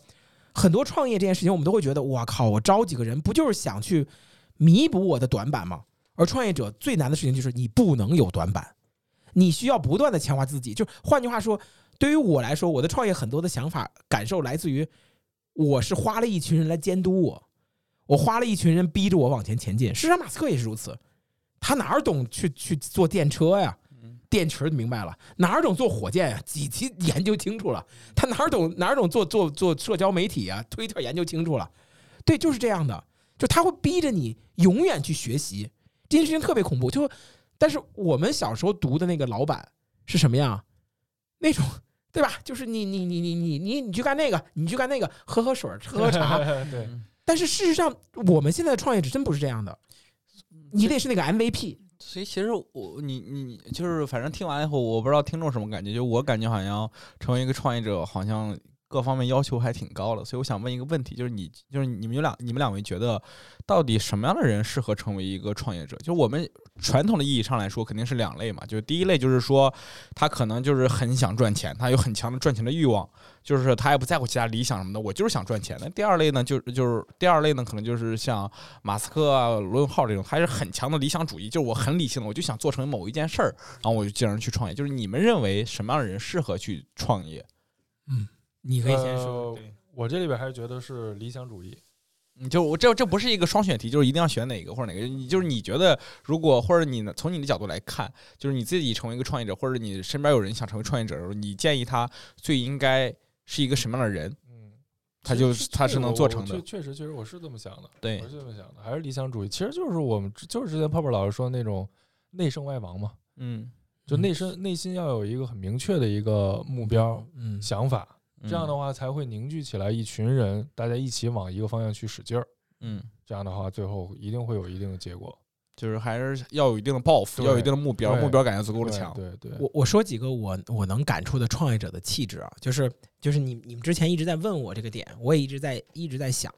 很多创业这件事情，我们都会觉得，哇靠，我招几个人不就是想去弥补我的短板吗？而创业者最难的事情就是你不能有短板，你需要不断的强化自己。就换句话说，对于我来说，我的创业很多的想法感受来自于，我是花了一群人来监督我，我花了一群人逼着我往前前进。事实上，马斯克也是如此，他哪儿懂去去做电车呀？电池明白了，哪儿懂做火箭呀？几期研究清楚了，他哪儿懂哪儿懂做做做社交媒体啊？推特研究清楚了，对，就是这样的，就他会逼着你永远去学习，这件事情特别恐怖。就，但是我们小时候读的那个老板是什么样？那种对吧？就是你你你你你你你去干那个，你去干那个，喝喝水，喝喝茶。对，但是事实上，我们现在的创业者真不是这样的，你得是那个 MVP。所以其实我你你就是反正听完以后，我不知道听众什么感觉，就我感觉好像成为一个创业者，好像各方面要求还挺高的。所以我想问一个问题，就是你就是你们有两你们两位觉得，到底什么样的人适合成为一个创业者？就是我们传统的意义上来说，肯定是两类嘛。就是第一类就是说，他可能就是很想赚钱，他有很强的赚钱的欲望。就是他也不在乎其他理想什么的，我就是想赚钱。那第二类呢，就是就是第二类呢，可能就是像马斯克、罗永浩这种，还是很强的理想主义，就是我很理性的，我就想做成某一件事儿，然后我就进而去创业。就是你们认为什么样的人适合去创业？嗯，你可以先说。呃我这里边还是觉得是理想主义。你就我这这不是一个双选题，就是一定要选哪个或者哪个。你就是你觉得，如果或者你，从你的角度来看，就是你自己成为一个创业者，或者你身边有人想成为创业者的时候，你建议他最应该是一个什么样的人？嗯，他就他是能做成的确确实，确实我是这么想的。对我是这么想的，还是理想主义。其实就是我们就是之前泡泡老师说的那种内圣外王嘛，嗯，就内身内心要有一个很明确的一个目标、嗯，想法，这样的话，才会凝聚起来一群人，大家一起往一个方向去使劲儿。嗯，这样的话，最后一定会有一定的结果。就是还是要有一定的抱负，要有一定的目标，目标感要足够的对强。对对，我我说几个我我能感触的创业者的气质啊，就是就是你你们之前一直在问我这个点，我也一直在一直在想，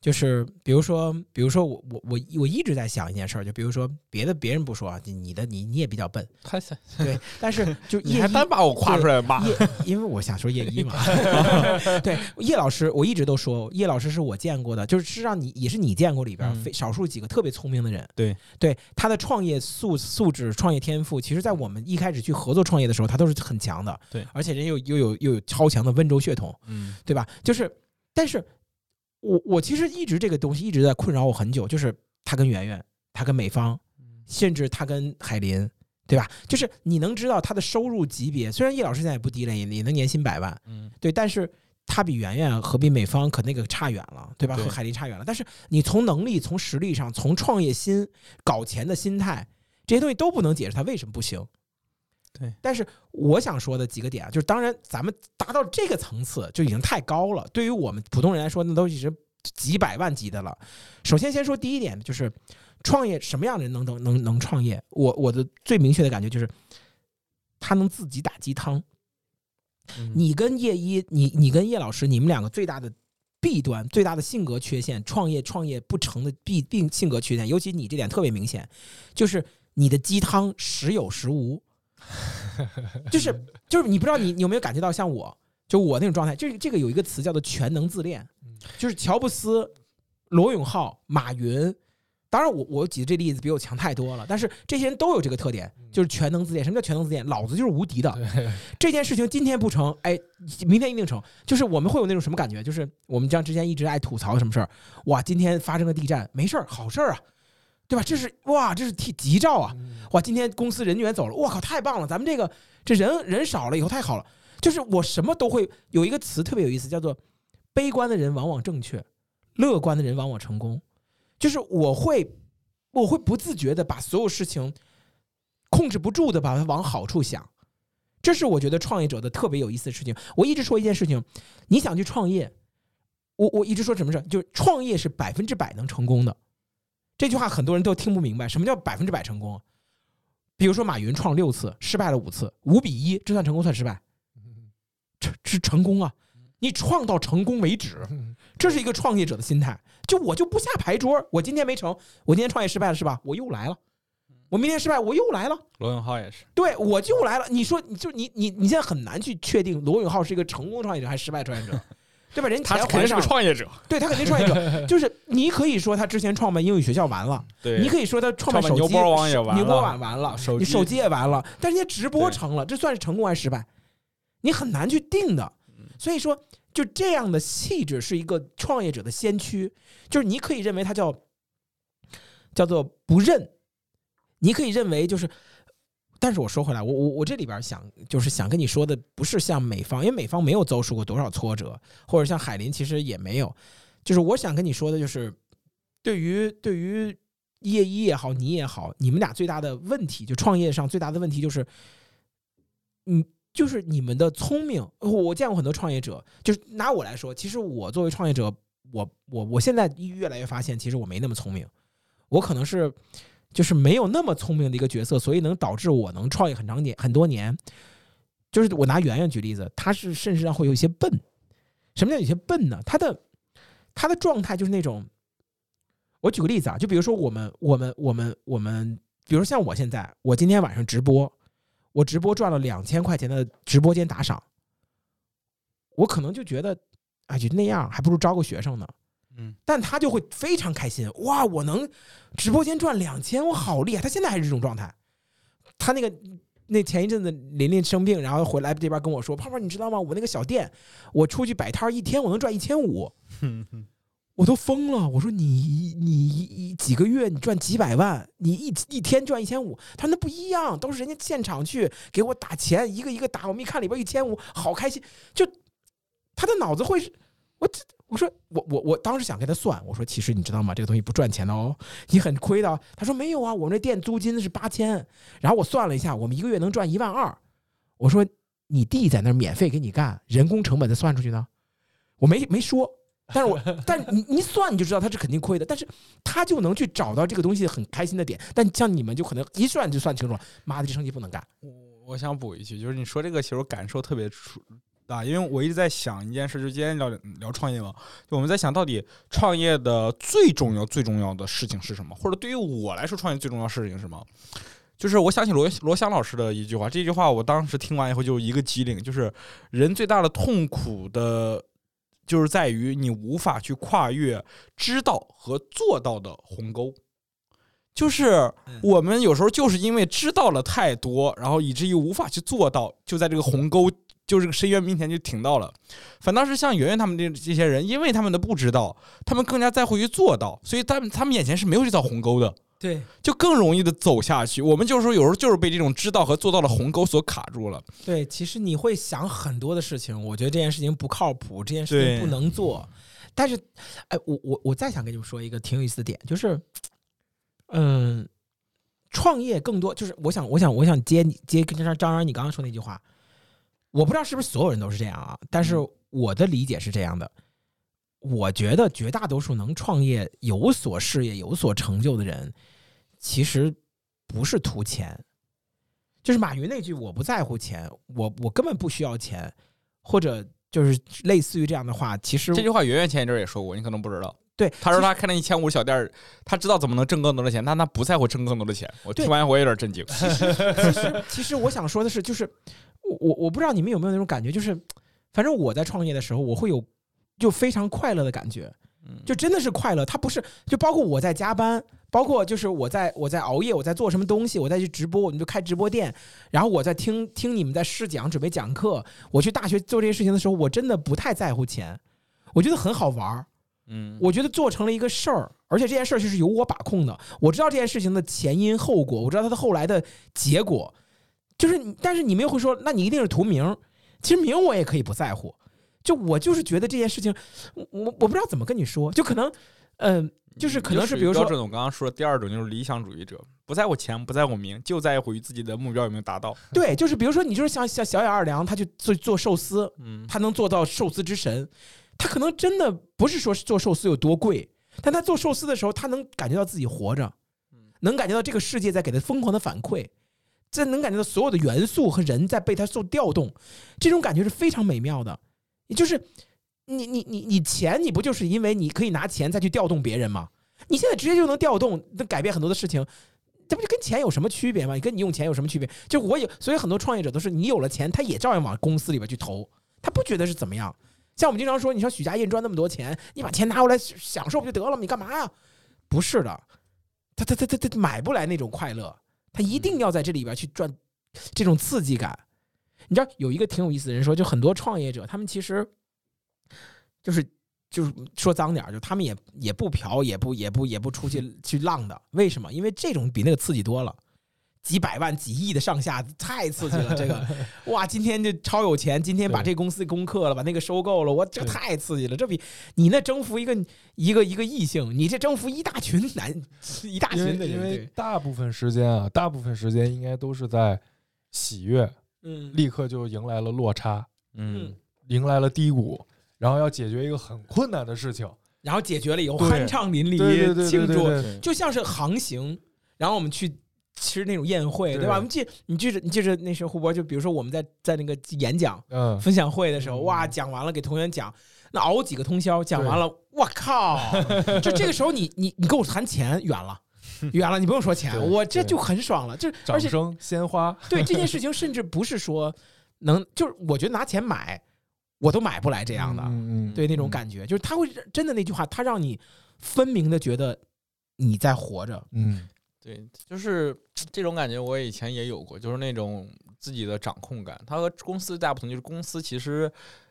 就是比如说比如说我我我我一直在想一件事儿，就比如说别的别人不说啊，你你的你你也比较笨，对，但是就你叶一还单把我夸出来骂？因为我想说叶一嘛，对叶老师，我一直都说叶老师是我见过的，就是是让你也是你见过里边嗯非少数几个特别聪明的人。对对，他的创业素素质、创业天赋，其实在我们一开始去合作创业的时候，他都是很强的。对而且人又又有又有超强的温州血统，嗯对吧？就是，但是我我其实一直这个东西一直在困扰我很久，就是他跟圆圆，他跟美方，甚至他跟海林，对吧？就是你能知道他的收入级别，虽然叶老师现在也不低了，也也能年薪百万，嗯对，但是他比圆圆和比美方可那个差远了，对吧？对和海林差远了。但是你从能力、从实力上、从创业心、搞钱的心态这些东西都不能解释他为什么不行。对，但是我想说的几个点啊，就是当然咱们达到这个层次就已经太高了，对于我们普通人来说，那都已经几百万级的了。首先先说第一点，就是创业什么样的人能能能能创业？我我的最明确的感觉就是，他能自己打鸡汤。你跟叶一，你你跟叶老师，你们两个最大的弊端、最大的性格缺陷，创业创业不成的弊病性格缺陷，尤其你这点特别明显，就是你的鸡汤时有时无，就是就是你不知道你你有没有感觉到像我，就我那种状态，这个这个有一个词叫做全能自恋，就是乔布斯、罗永浩、马云。当然我，我举的这例子比我强太多了，但是这些人都有这个特点，就是全能自恋。什么叫全能自恋？老子就是无敌的，这件事情今天不成，哎，明天一定成。就是我们会有那种什么感觉？就是我们这样之前一直爱吐槽什么事儿，哇，今天发生个地震，没事儿，好事儿啊，对吧？这是哇，这是替吉兆啊！嗯哇，今天公司人员走了，我靠，太棒了！咱们这个这人人少了以后太好了。就是我什么都会有一个词特别有意思，叫做悲观的人往往正确，乐观的人往往成功。就是我会我会不自觉的把所有事情控制不住的把它往好处想。这是我觉得创业者的特别有意思的事情。我一直说一件事情，你想去创业，我我一直说什么事，就是创业是百分之百能成功的。这句话很多人都听不明白，什么叫百分之百成功？比如说马云创六次，失败了五次，五比一，这算成功算失败？这是成功啊！你创到成功为止，这是一个创业者的心态。就我就不下牌桌，我今天没成，我今天创业失败了是吧？我又来了，我明天失败，我又来了。罗永浩也是，对，我就来了。你说，你就你你你现在很难去确定罗永浩是一个成功创业者还是失败创业者，对吧？人他肯定是个创业者，对他肯定创业者。就是你可以说他之前创办英语学校完了，对，你可以说他创办手机牛包网也完牛包网完了，手手机也完了，但是人家直播成了，这算是成功还是失败？你很难去定的嗯。所以说，就这样的气质是一个创业者的先驱，就是你可以认为他叫叫做不认，你可以认为就是。但是我说回来，我我我这里边想就是想跟你说的，不是像美方，因为美方没有遭受过多少挫折，或者像海林其实也没有。就是我想跟你说的，就是对于对于叶一也好，你也好，你们俩最大的问题，就创业上最大的问题就是，嗯，就是你们的聪明。我见过很多创业者，就是拿我来说，其实我作为创业者，我我我现在越来越发现，其实我没那么聪明，我可能是就是没有那么聪明的一个角色，所以能导致我能创业很长年很多年。就是我拿圆圆举例子，他是甚至上会有一些笨。什么叫有些笨呢？他的他的状态就是那种，我举个例子啊，就比如说我们我们我们我们，比如像我现在，我今天晚上直播，我直播赚了两千块钱的直播间打赏，我可能就觉得，哎，就那样，还不如招个学生呢。嗯，但他就会非常开心，哇，我能直播间赚两千，我好厉害！他现在还是这种状态。他那个那前一阵子琳琳生病，然后回来这边跟我说，泡泡，你知道吗？我那个小店，我出去摆摊一天我能赚一千五，我都疯了。我说你你一几个月你赚几百万，你一一天赚一千五，他说那不一样，都是人家现场去给我打钱，一个一个打，我们一看里边一千五，好开心。就他的脑子会是，我这我说我我我当时想跟他算，我说其实你知道吗？这个东西不赚钱的哦，你很亏的哦。他说没有啊，我们这店租金是八千，然后我算了一下，我们一个月能赚一万二。我说你弟在那儿免费给你干，人工成本再算出去呢？我没没说，但是我 但你你算你就知道他是肯定亏的，但是他就能去找到这个东西很开心的点。但像你们就可能一算就算清楚了，妈的这生意不能干。我我想补一句，就是你说这个，其实我感受特别出大，因为我一直在想一件事，就今天聊聊创业嘛，就我们在想到底创业的最重要最重要的事情是什么，或者对于我来说，创业最重要的事情是什么？就是我想起罗罗翔老师的一句话，这句话我当时听完以后就一个机灵，就是人最大的痛苦的，就是在于你无法去跨越知道和做到的鸿沟。就是我们有时候就是因为知道了太多，然后以至于无法去做到，就在这个鸿沟，就这个深渊面前就停到了。反倒是像圆圆他们这这些人，因为他们的不知道，他们更加在乎于做到，所以他们他们眼前是没有这道鸿沟的。对就更容易的走下去。我们就是说，有时候就是被这种知道和做到的鸿沟所卡住了。对，其实你会想很多的事情，我觉得这件事情不靠谱，这件事情不能做。但是，哎，我我我再想跟你们说一个挺有意思的点，就是，嗯，创业更多就是我想我想我想接你接跟张张然你刚刚说那句话，我不知道是不是所有人都是这样啊，但是我的理解是这样的。我觉得绝大多数能创业、有所事业、有所成就的人，其实不是图钱，就是马云那句“我不在乎钱，我我根本不需要钱”，或者就是类似于这样的话，其实这句话圆圆前一阵儿也说过，你可能不知道。对他说他开了一千五小店儿，他知道怎么能挣更多的钱，但他不在乎挣更多的钱。我听完我有点震惊。其实其实我想说的是，就是我我我不知道你们有没有那种感觉，就是反正我在创业的时候，我会有就非常快乐的感觉，嗯就真的是快乐。它不是就包括我在加班，包括就是我在我在熬夜，我在做什么东西，我在去直播，我们就开直播店，然后我在听听你们在试讲，准备讲课。我去大学做这些事情的时候，我真的不太在乎钱，我觉得很好玩儿。嗯，我觉得做成了一个事儿，而且这件事儿就是由我把控的。我知道这件事情的前因后果，我知道它的后来的结果。就是，但是你们又会说，那你一定是图名。其实名我也可以不在乎，就我就是觉得这件事情，我我我不知道怎么跟你说，就可能，嗯、就是可能是比如说标准的，我刚刚说的第二种就是理想主义者，不在乎钱，不在乎名，就在乎于自己的目标有没有达到。对，就是比如说你就是像像小野二良，他去做做寿司，嗯，他能做到寿司之神，他可能真的不是说是做寿司有多贵，但他做寿司的时候，他能感觉到自己活着，能感觉到这个世界在给他疯狂的反馈，这能感觉到所有的元素和人在被他受调动，这种感觉是非常美妙的。也就是你你你你钱，你不就是因为你可以拿钱再去调动别人吗？你现在直接就能调动，能改变很多的事情。这不就跟钱有什么区别吗？你跟你用钱有什么区别？就我有，所以很多创业者都是你有了钱，他也照样往公司里边去投，他不觉得是怎么样。像我们经常说，你说许家印赚那么多钱，你把钱拿过来享受不就得了吗？你干嘛呀？不是的，他他他他他买不来那种快乐，他一定要在这里边去赚这种刺激感。你知道有一个挺有意思的人说，就很多创业者，他们其实就是就是说脏点，就他们也也不嫖，也不也不也不出去去浪的。为什么？因为这种比那个刺激多了。几百万、几亿的上下，太刺激了！这个，哇，今天就超有钱，今天把这公司攻克了，把那个收购了，我这太刺激了！这比你那征服一个一个一个异性，你这征服一大群男 一大群的人，因为大部分时间啊，大部分时间应该都是在喜悦，嗯，立刻就迎来了落差，嗯，迎来了低谷，然后要解决一个很困难的事情，然后解决了以后酣畅淋漓，庆祝，就像是航行，然后我们去吃那种宴会，对对吧？我们记你记着你记着那时候胡博，就比如说我们在在那个演讲嗯，分享会的时候，嗯哇，讲完了给同学讲，那熬几个通宵，讲完了，我靠！就这个时候你你你跟我谈钱远了。远了，你不用说钱，我这就很爽了。就而且掌声、鲜花，对这件事情，甚至不是说能，就是我觉得拿钱买，我都买不来这样的。嗯嗯，对那种嗯，感觉，就是他会真的那句话，他让你分明的觉得你在活着。嗯对，就是 这种感觉，我以前也有过，就是那种自己的掌控感。它和公司大不同，就是公司其实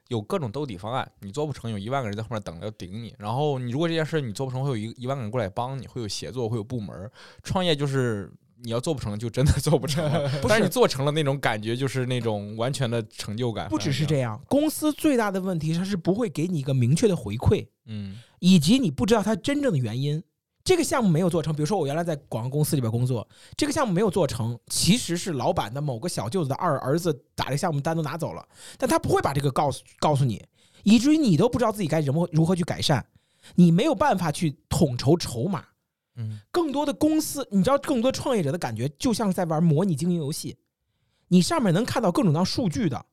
有各种兜底方案，你做不成，有一万个人在后面等着要顶你。然后你如果这件事你做不成，会有一一万个人过来帮你，会有协作，会有部门。创业就是你要做不成，就真的 做不成了。不是但是你做成了，那种感觉就是那种完全的成就感。不只是，这样，公司最大的问题，它是不会给你一个明确的回馈，嗯以及你不知道它真正的原因。这个项目没有做成，比如说我原来在广告公司里边工作，这个项目没有做成，其实是老板的某个小舅子的二儿子把这个项目单都拿走了，但他不会把这个告诉告诉你，以至于你都不知道自己该如何如何去改善，你没有办法去统筹筹码。嗯更多的公司，你知道，更多创业者的感觉就像是在玩模拟经营游戏，你上面能看到各种各样数据的，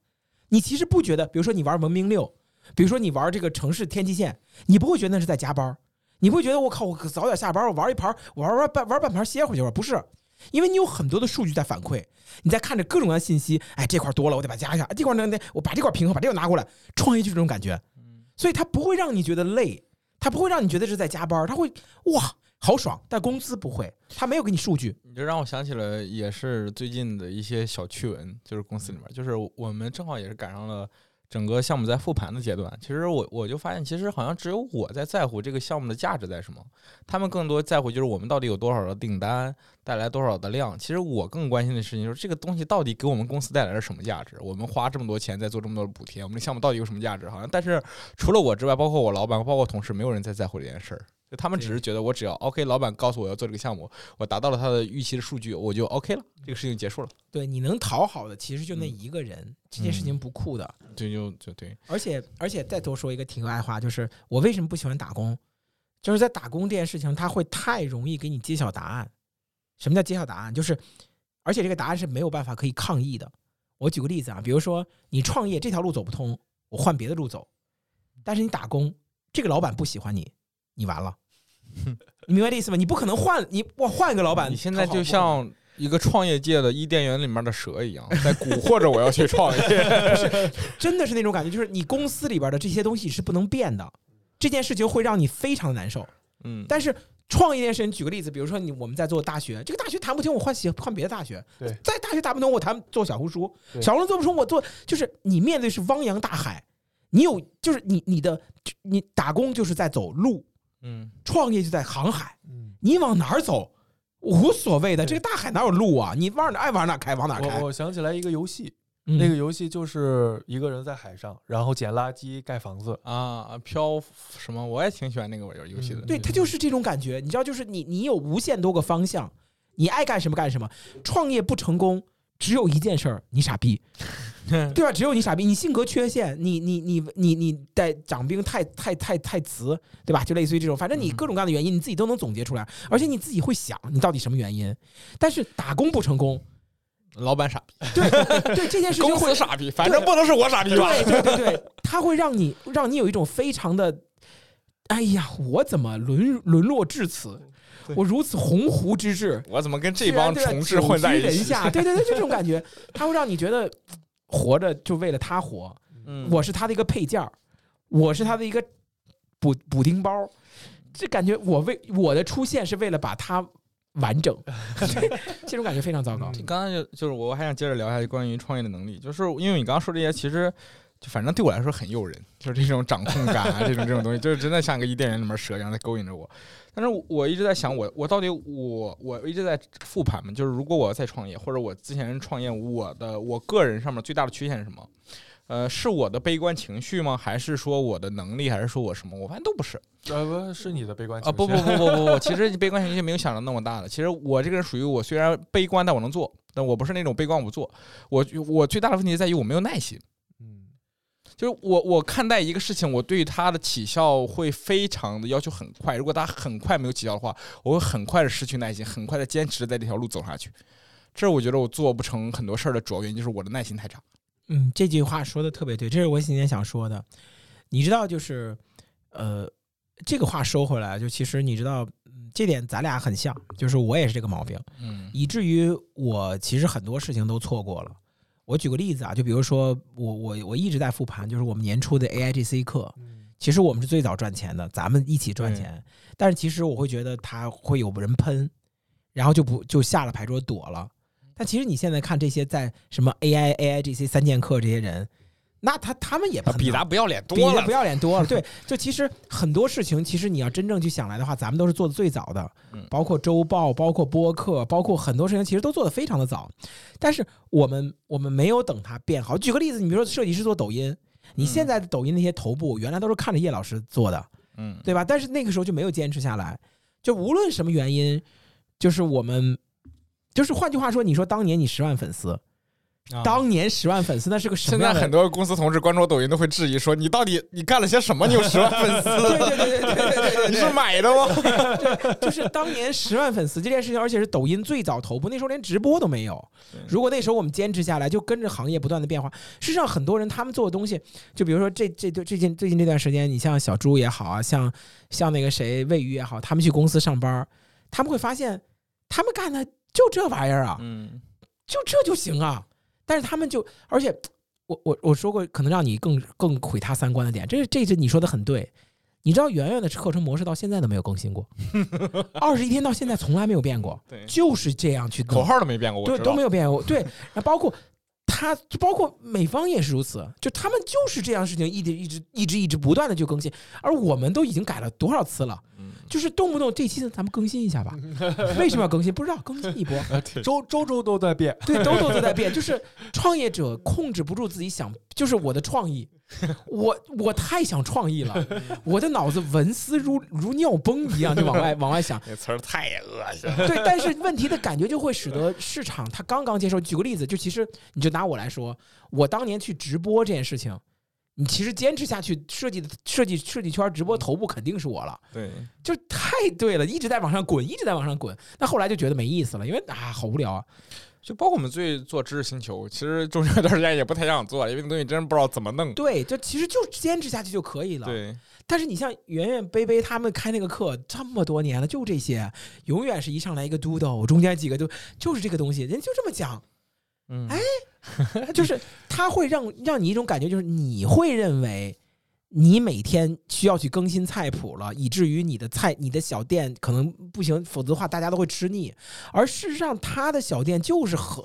你其实不觉得，比如说你玩文明六，比如说你玩这个城市天际线，你不会觉得那是在加班儿，你不会觉得我靠，我早点下班，我玩一盘，我玩玩半玩半盘歇会去吧，不是。因为你有很多的数据在反馈，你在看着各种各样的信息，哎，这块多了，我得把它加一下，这块呢，得我把这块平衡，把这个拿过来。创业就这种感觉，所以它不会让你觉得累，它不会让你觉得是在加班，它会哇好爽，但工资不会，它没有给你数据，你这让我想起了，也是最近的一些小趣闻，就是公司里面，就是我们正好也是赶上了整个项目在复盘的阶段。其实我我就发现，其实好像只有我在在乎这个项目的价值在什么，他们更多在乎就是我们到底有多少的订单，带来多少的量。其实我更关心的事情就是这个东西到底给我们公司带来了什么价值。我们花这么多钱在做这么多的补贴，我们的项目到底有什么价值？好像但是除了我之外，包括我老板，包括同事，没有人在在乎这件事儿。就他们只是觉得我只要 OK，老板告诉我要做这个项目，我达到了他的预期的数据，我就 OK 了，这个事情结束了。对，你能讨好的其实就那嗯一个人，这件事情不酷的。对就就对，而且而且再多说一个题外话，就是我为什么不喜欢打工，就是在打工这件事情，它会太容易给你揭晓答案。什么叫揭晓答案？就是而且这个答案是没有办法可以抗议的。我举个例子啊，比如说你创业这条路走不通，我换别的路走，但是你打工，这个老板不喜欢你，你完了。你 明白这意思吗？你不可能换你我换一个老板，你现在就像一个创业界的伊甸园里面的蛇一样，在蛊惑着我要去创业。真的是那种感觉，就是你公司里边的这些东西是不能变的，这件事情会让你非常难受。嗯，但是创业这件事情，举个例子，比如说你我们在做大学，这个大学谈不清，我换系换别的大学；对。在大学谈不通，我谈做小红书，对。小红书做不通，我做就是你面对是汪洋大海，你有就是你你的你打工就是在走路，嗯，创业就在航海，嗯，你往哪儿走无所谓的，这个大海哪有路啊？你往哪爱往哪开往哪开我。我想起来一个游戏，嗯那个游戏就是一个人在海上，然后捡垃圾盖房子。啊，漂什么？我也挺喜欢那个玩游戏的。嗯对，它就是这种感觉，你知道，就是你你有无限多个方向，你爱干什么干什么。创业不成功，只有一件事儿，你傻逼，对吧？只有你傻逼，你性格缺陷，你你你你你带长兵太太太太直，对吧？就类似于这种，反正你各种各样的原因，你自己都能总结出来，而且你自己会想你到底什么原因。但是打工不成功，老板傻逼，对对，这件事情 公会司傻逼，反正不能是我傻逼吧？对对对对，它会让你让你有一种非常的，哎呀，我怎么沦沦落至此？对我如此鸿鹄之志，我怎么跟这帮虫子混在一起？对对对，就这种感觉，他会让你觉得活着就为了他活，嗯，我是他的一个配件儿，我是他的一个补补丁包，这感觉我为我的出现是为了把他完整，这种感觉非常糟糕。刚刚就就是我还想接着聊一下关于创业的能力，就是因为你刚刚说这些，其实就反正对我来说很诱人，就是这种掌控感啊，这种这种东西，就是真的像个伊甸园里面蛇一样在勾引着我。但是我一直在想，我我到底我我一直在复盘嘛，就是如果我要再创业，或者我之前创业，我的我个人上面最大的缺陷是什么？呃，是我的悲观情绪吗？还是说我的能力？还是说我什么？我发现都不是。呃，不是你的悲观情绪啊！不不不不不不，其实悲观情绪没有想的那么大的。其实我这个人属于我虽然悲观，但我能做，但我不是那种悲观我不做。我我最大的问题在于我没有耐心。嗯，就是我我看待一个事情，我对它的起效会非常的要求很快。如果它很快没有起效的话，我会很快的失去耐心，很快的坚持在这条路走下去。这是我觉得我做不成很多事儿的主要原因，就是我的耐心太差。嗯，这句话说的特别对，这是我今天想说的。你知道，就是呃，这个话收回来，就其实你知道，这点咱俩很像，就是我也是这个毛病，嗯，以至于我其实很多事情都错过了。我举个例子啊，就比如说我我我一直在复盘，就是我们年初的 AIGC 课，其实我们是最早赚钱的，咱们一起赚钱。但是其实我会觉得他会有人喷，然后就不就下了牌桌躲了。但其实你现在看这些在什么 AI、AIGC 三剑客这些人，那他他们也比咱不要脸多了，比不要脸多了。对，就其实很多事情，其实你要真正去想来的话，咱们都是做的最早的，包括周报，包括播客，包括很多事情，其实都做的非常的早。但是我们我们没有等它变好。举个例子，你比如说设计师做抖音，你现在的抖音那些头部，原来都是看着叶老师做的，嗯，对吧？但是那个时候就没有坚持下来。就无论什么原因，就是我们。就是换句话说，你说当年你十万粉丝，当年十万粉丝那是个什么？现在很多公司同事关注抖音都会质疑说：“你到底你干了些什么？你有十万粉丝？对对对对对对，你是买的吗？”对，就是当年十万粉丝这件事情，而且是抖音最早头部，那时候连直播都没有。如果那时候我们坚持下来，就跟着行业不断的变化。事实上，很多人他们做的东西，就比如说这这最近最近这段时间，你像小猪也好啊，像像那个谁魏宇也好，他们去公司上班，他们会发现他们干的。就这玩意儿啊，嗯，就这就行啊。但是他们就，而且我我我说过，可能让你更更毁他三观的点，这这这你说的很对。你知道圆圆的课程模式到现在都没有更新过，二十一天到现在从来没有变过，对，就是这样去口号都没变过，对，都没有变过，对，那包括。他就包括美方也是如此，就他们就是这样事情，一直一直一直一直不断的去更新，而我们都已经改了多少次了，就是动不动这期咱们更新一下吧？为什么要更新？不知道更新一波，周周周都在变，对，周周都在变，就是创业者控制不住自己想，就是我的创意。我我太想创意了，我的脑子文思如如尿崩一样，就往外 往外想。那词儿太恶心了。对，但是问题的感觉就会使得市场它刚刚接受。举个例子，就其实你就拿我来说，我当年去直播这件事情，你其实坚持下去，设计的设计设计圈直播头部肯定是我了。对，就太对了，一直在往上滚，一直在往上滚。那后来就觉得没意思了，因为啊，好无聊啊。就包括我们最做知识星球，其实中间一段时间也不太想做，因为那东西真不知道怎么弄。对，就其实就坚持下去就可以了。对。但是你像圆圆、贝贝他们开那个课这么多年了，就这些，永远是一上来一个 doodle，中间几个就就是这个东西，人就这么讲。嗯。哎，就是 他会让让你一种感觉，就是你会认为。你每天需要去更新菜谱了，以至于你的菜、你的小店可能不行，否则的话大家都会吃腻。而事实上，他的小店就是很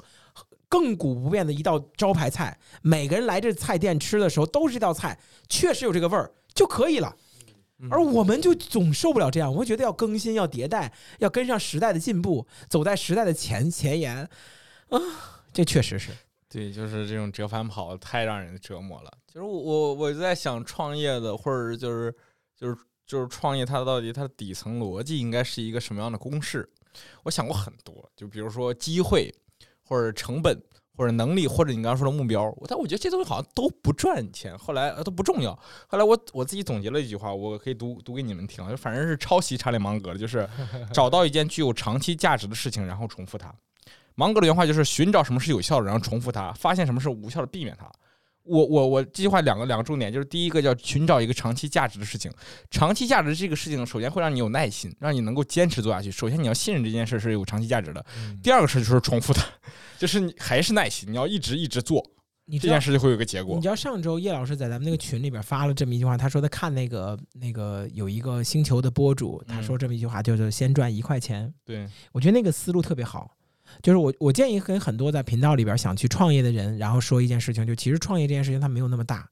亘古不变的一道招牌菜，每个人来这菜店吃的时候都是这道菜，确实有这个味儿就可以了。而我们就总受不了这样，我会觉得要更新、要迭代、要跟上时代的进步，走在时代的前前沿啊，这确实是。对，就是这种折返跑太让人折磨了。其实我我我在想创业的，或者就是就是就是创业，它到底它的底层逻辑应该是一个什么样的公式？我想过很多，就比如说机会，或者成本，或者能力，或者你刚刚说的目标。但我觉得这东西好像都不赚钱，后来都不重要。后来我我自己总结了一句话，我可以读读给你们听，就反正是抄袭查理芒格的，就是 找到一件具有长期价值的事情，然后重复它。芒格的原话就是寻找什么是有效的，然后重复它；发现什么是无效的，避免它。我我我这句话两个两个重点，就是第一个叫寻找一个长期价值的事情，长期价值这个事情首先会让你有耐心，让你能够坚持做下去。首先你要信任这件事是有长期价值的。第二个事就是重复它，就是你还是耐心，你要一直一直做。你这件事就会有个结果你。知道上周叶老师在咱们那个群里边发了这么一句话，他说他看那个那个有一个星球的博主，他说这么一句话，就是先赚一块钱。对，我觉得那个思路特别好，就是我我建议跟很多在频道里边想去创业的人，然后说一件事情，就其实创业这件事情它没有那么大，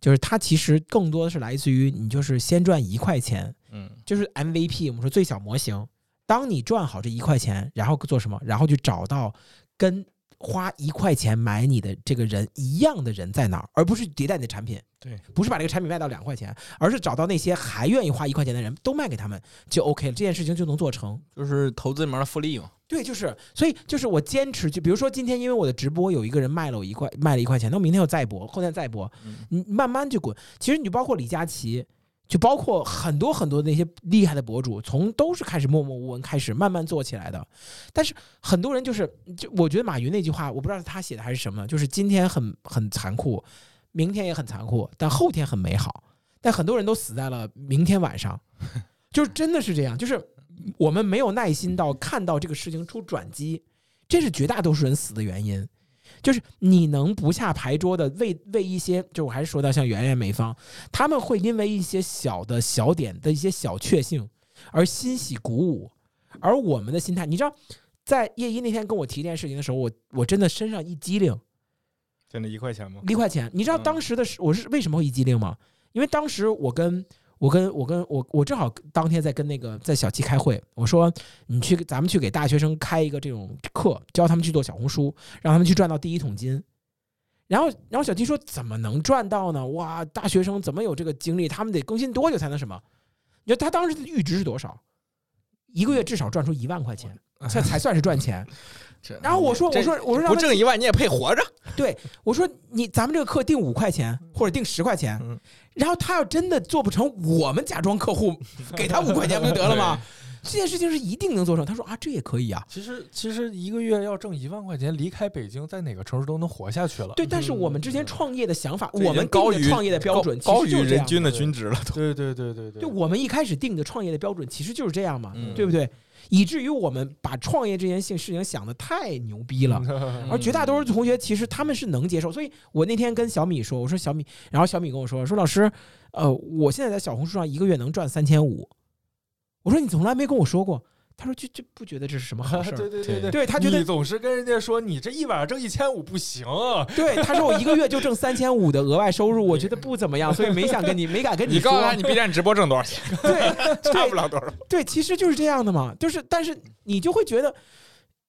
就是它其实更多的是来自于你就是先赚一块钱，嗯，就是 MVP，我们说最小模型。当你赚好这一块钱，然后做什么？然后去找到跟花一块钱买你的这个人一样的人在哪儿，而不是迭代你的产品。对，不是把这个产品卖到两块钱，而是找到那些还愿意花一块钱的人，都卖给他们就 OK 了，这件事情就能做成。就是投资里面的复利嘛。对，就是，所以就是我坚持，就比如说今天因为我的直播有一个人卖了我一块，卖了一块钱，那我明天又再播，后天再播，嗯你慢慢就滚。其实你就包括李佳琦，就包括很多很多那些厉害的博主，从都是开始默默无闻开始慢慢做起来的。但是很多人就是，就我觉得马云那句话，我不知道是他写的还是什么，就是今天很很残酷，明天也很残酷，但后天很美好。但很多人都死在了明天晚上，就是真的是这样，就是我们没有耐心到看到这个事情出转机，这是绝大多数人死的原因。就是你能不下牌桌的为为一些，就我还是说到像圆圆、美方，他们会因为一些小的小点的一些小确幸而欣喜鼓舞，而我们的心态，你知道，在叶一那天跟我提这件事情的时候，我我真的身上一激灵，真的一块钱吗？一块钱。你知道嗯当时的是我是为什么会一激灵吗？因为当时我跟我跟我跟我我正好当天在跟那个在小七开会，我说你去咱们去给大学生开一个这种课，教他们去做小红书，让他们去赚到第一桶金。然后然后小七说怎么能赚到呢？哇，大学生怎么有这个精力？他们得更新多久才能什么？你说他当时的阈值是多少？一个月至少赚出一万块钱，才才算是赚钱。这然后我说这我说我说不挣一万你也配活着？对，我说你咱们这个课定五块钱或者定十块钱嗯，然后他要真的做不成，我们假装客户 给他五块钱不就得了吗？这件事情是一定能做成。他说啊，这也可以啊。其实其实一个月要挣一万块钱，离开北京，在哪个城市都能活下去了。对，但是我们之前创业的想法，我们经高于创业的标准高于人均的对均值了都。对对对对对，就我们一开始定的创业的标准其实就是这样嘛，嗯对不对？以至于我们把创业这件事事情想的太牛逼了。嗯而绝大多数同学其实他们是能接受，所以我那天跟小米说，我说小米，然后小米跟我说说老师，呃，我现在在小红书上一个月能赚三千五，我说你从来没跟我说过，他说就就不觉得这是什么好事儿？对对对对对他觉得你总是跟人家说你这一晚上挣一千五不行啊，对，他说我一个月就挣三千五的额外收入，我觉得不怎么样，所以没想跟你没敢跟说你告诉他你 B 站直播挣多少钱？对差不了多少。对，其实就是这样的嘛，就是但是你就会觉得。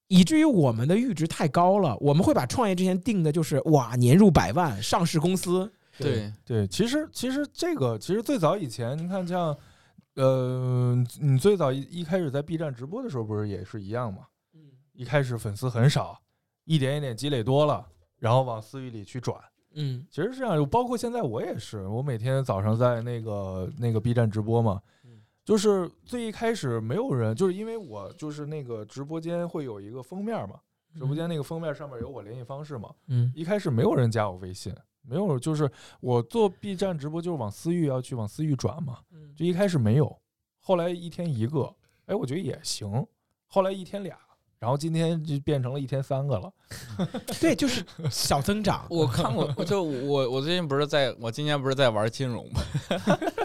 以至于我们的阈值太高了，我们会把创业之前定的就是哇年入百万上市公司，对对，其实其实这个其实最早以前，你看像，呃，你最早一一开始在 B 站直播的时候，不是也是一样吗？嗯一开始粉丝很少，一点一点积累多了，然后往私域里去转。嗯其实是这样，包括现在我也是，我每天早上在那个那个 B 站直播嘛嗯，就是最一开始没有人，就是因为我就是那个直播间会有一个封面嘛，直播间那个封面上面有我联系方式嘛，嗯一开始没有人加我微信，没有，就是我做 B 站直播就是往私域要去往私域转嘛，嗯就一开始没有，后来一天一个，哎，我觉得也行，后来一天俩，然后今天就变成了一天三个了。对，就是小增长。我看过，我就我我最近不是在我今年不是在玩金融吗？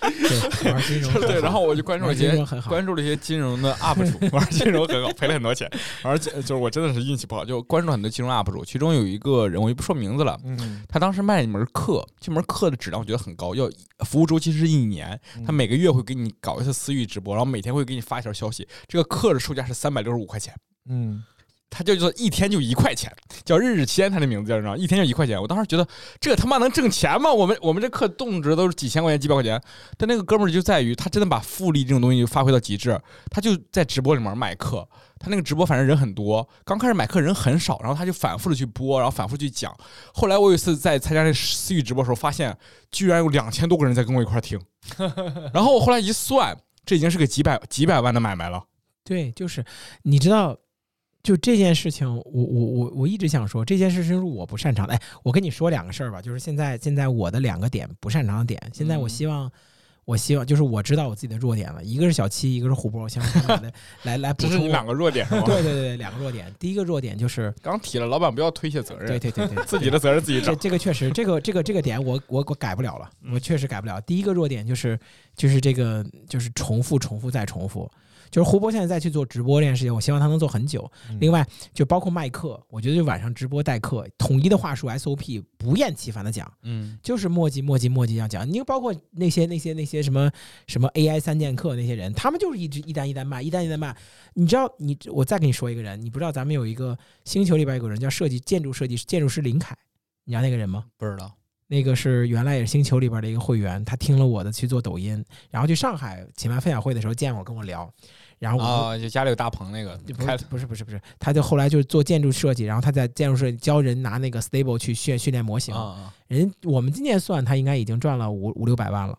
对，玩金融 对，然后我就关注了一些。关注了一些金融的 UP 主，玩金融很好，赔了很多钱，而且就是我真的是运气不好，就关注了很多金融 UP 主，其中有一个人我就不说名字了。嗯，他当时卖一门课，这门课的质量我觉得很高，要服务周期是一年，他每个月会给你搞一次私域直播，然后每天会给你发一条消息。这个课的售价是三百六十五块钱，嗯他就做一天就一块钱，叫日日签，他的名字叫你知道，一天就一块钱。我当时觉得这他妈能挣钱吗？我们我们这课动辄都是几千块钱、几百块钱，但那个哥们儿就在于他真的把复利这种东西发挥到极致，他就在直播里面卖课。他那个直播反正人很多，刚开始买课人很少，然后他就反复的去播，然后反复去讲。后来我有一次在参加这私域直播的时候，发现居然有两千多个人在跟我一块听，然后我后来一算，这已经是个几百几百万的买卖了。对，就是你知道，就这件事情，我我我我一直想说，这件事情是我不擅长的。哎，我跟你说两个事儿吧，就是现在现在我的两个点不擅长的点，现在我嗯希望我希望就是我知道我自己的弱点了，一个是小七，一个是胡波，我希望 来来来补充。这是你两个弱点是吗？对对对对，两个弱点。第一个弱点就是，刚提了，老板不要推卸责任，对对对 对，自己的责任自己找。这这个确实，这个这个这个点我我我改不了了，嗯我确实改不了。第一个弱点就是就是这个就是重复重复再重复，就是胡波现在再去做直播这件事情，我希望他能做很久。嗯另外，就包括卖课，我觉得就晚上直播代课，统一的话术 SOP 不厌其烦的讲，嗯就是墨迹墨迹墨迹这样讲。你包括那些那些那些什么什么 AI 三剑客那些人，他们就是一直一单一单卖，一单一单卖。你知道，你我再跟你说一个人，你不知道咱们有一个星球里边有个人叫设计建筑设计建筑师林凯，你知道那个人吗？不知道。那个是原来也是星球里边的一个会员，他听了我的去做抖音，然后去上海启发分享会的时候见我跟我聊，然后我就家里有大棚那个不开是不是不是不是，他就后来就是做建筑设计，然后他在建筑设计教人拿那个 Stable 去训训练模型。人我们今年算他应该已经赚了五五六百万了，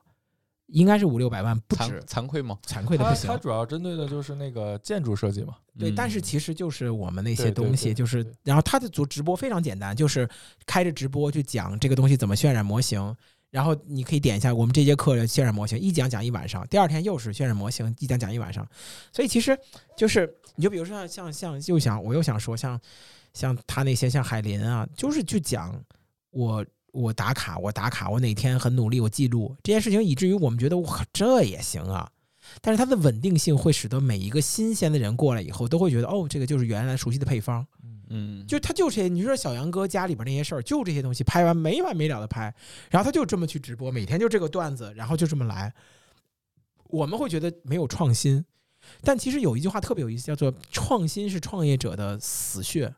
应该是五六百万不止惭，愧吗？惭愧的不行它它。主要针对的就是那个建筑设计嘛。对，嗯但是其实就是我们那些东西，就是对然后他的做直播非常简单，就是开着直播去讲这个东西怎么渲染模型。然后你可以点一下我们这节课的渲染模型，一讲讲一晚上，第二天又是渲染模型，一讲讲一晚上。所以其实就是，你就比如说像像像又想我又想说像像他那些像海林啊，就是去讲我我打卡我打卡我哪天很努力我记录这件事情，以至于我们觉得哇这也行啊。但是它的稳定性会使得每一个新鲜的人过来以后，都会觉得哦，这个就是原来熟悉的配方。嗯，就他就这些，你说小杨哥家里边那些事儿，就这些东西拍完没完没了的拍，然后他就这么去直播，每天就这个段子，然后就这么来。我们会觉得没有创新，但其实有一句话特别有意思，叫做“创新是创业者的死穴”。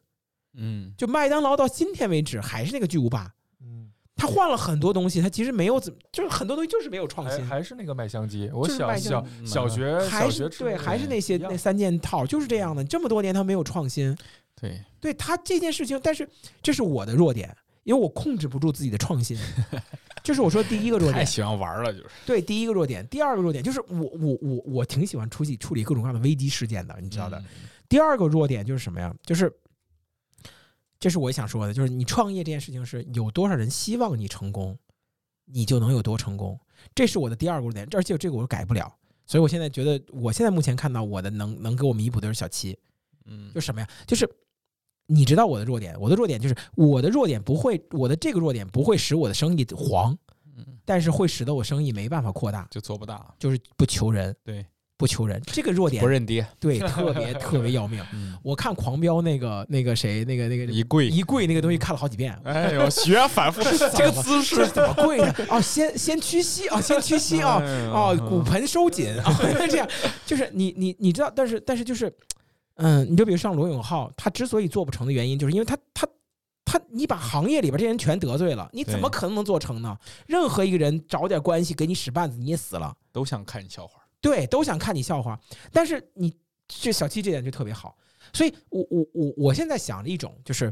嗯就麦当劳到今天为止还是那个巨无霸，嗯，他换了很多东西，他其实没有怎么，就是很多东西就是没有创新。还是那个麦香鸡。我小小小学还是小学对，还是那些那三件套，就是这样的。这么多年他没有创新，对，对他这件事情，但是这是我的弱点，因为我控制不住自己的创新，这是我说第一个弱点。太喜欢玩了，就是对，第一个弱点，第二个弱点就是我我我我挺喜欢处理处理各种各样的危机事件的，你知道的。嗯第二个弱点就是什么呀？就是这是我想说的，就是你创业这件事情是有多少人希望你成功，你就能有多成功，这是我的第二个弱点，而且这个我改不了。所以我现在觉得，我现在目前看到我的能能给我弥补的是小七，嗯，就什么呀？就是你知道我的弱点，我的弱点就是我的弱点不会，我的这个弱点不会使我的生意黄，嗯但是会使得我生意没办法扩大，就做不大，就是不求人，对，不求人，这个弱点不认爹，对特别特别要命。嗯，我看《狂飙》那个那个谁那个那个一跪，一跪那个东西看了好几遍，哎呦，学反复。这个姿势。怎么跪的？哦，先先屈膝啊，先屈膝啊，哦，骨盆收紧啊，这样。就是你你你知道，但是但是就是，嗯，你就比如像罗永浩，他之所以做不成的原因，就是因为他他他你把行业里边这些人全得罪了，你怎么可能能做成呢？任何一个人找点关系给你使绊子，你也死了。都想看你笑话，对，都想看你笑话，但是你这小七这点就特别好，所以我我我我现在想着一种就是，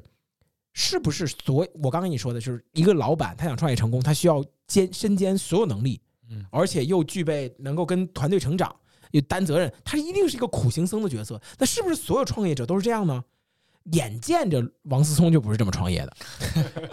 是不是所我刚跟你说的，就是一个老板他想创业成功，他需要兼身兼所有能力，嗯而且又具备能够跟团队成长，又担责任，他一定是一个苦行僧的角色。那是不是所有创业者都是这样呢？眼见着王思聪就不是这么创业的，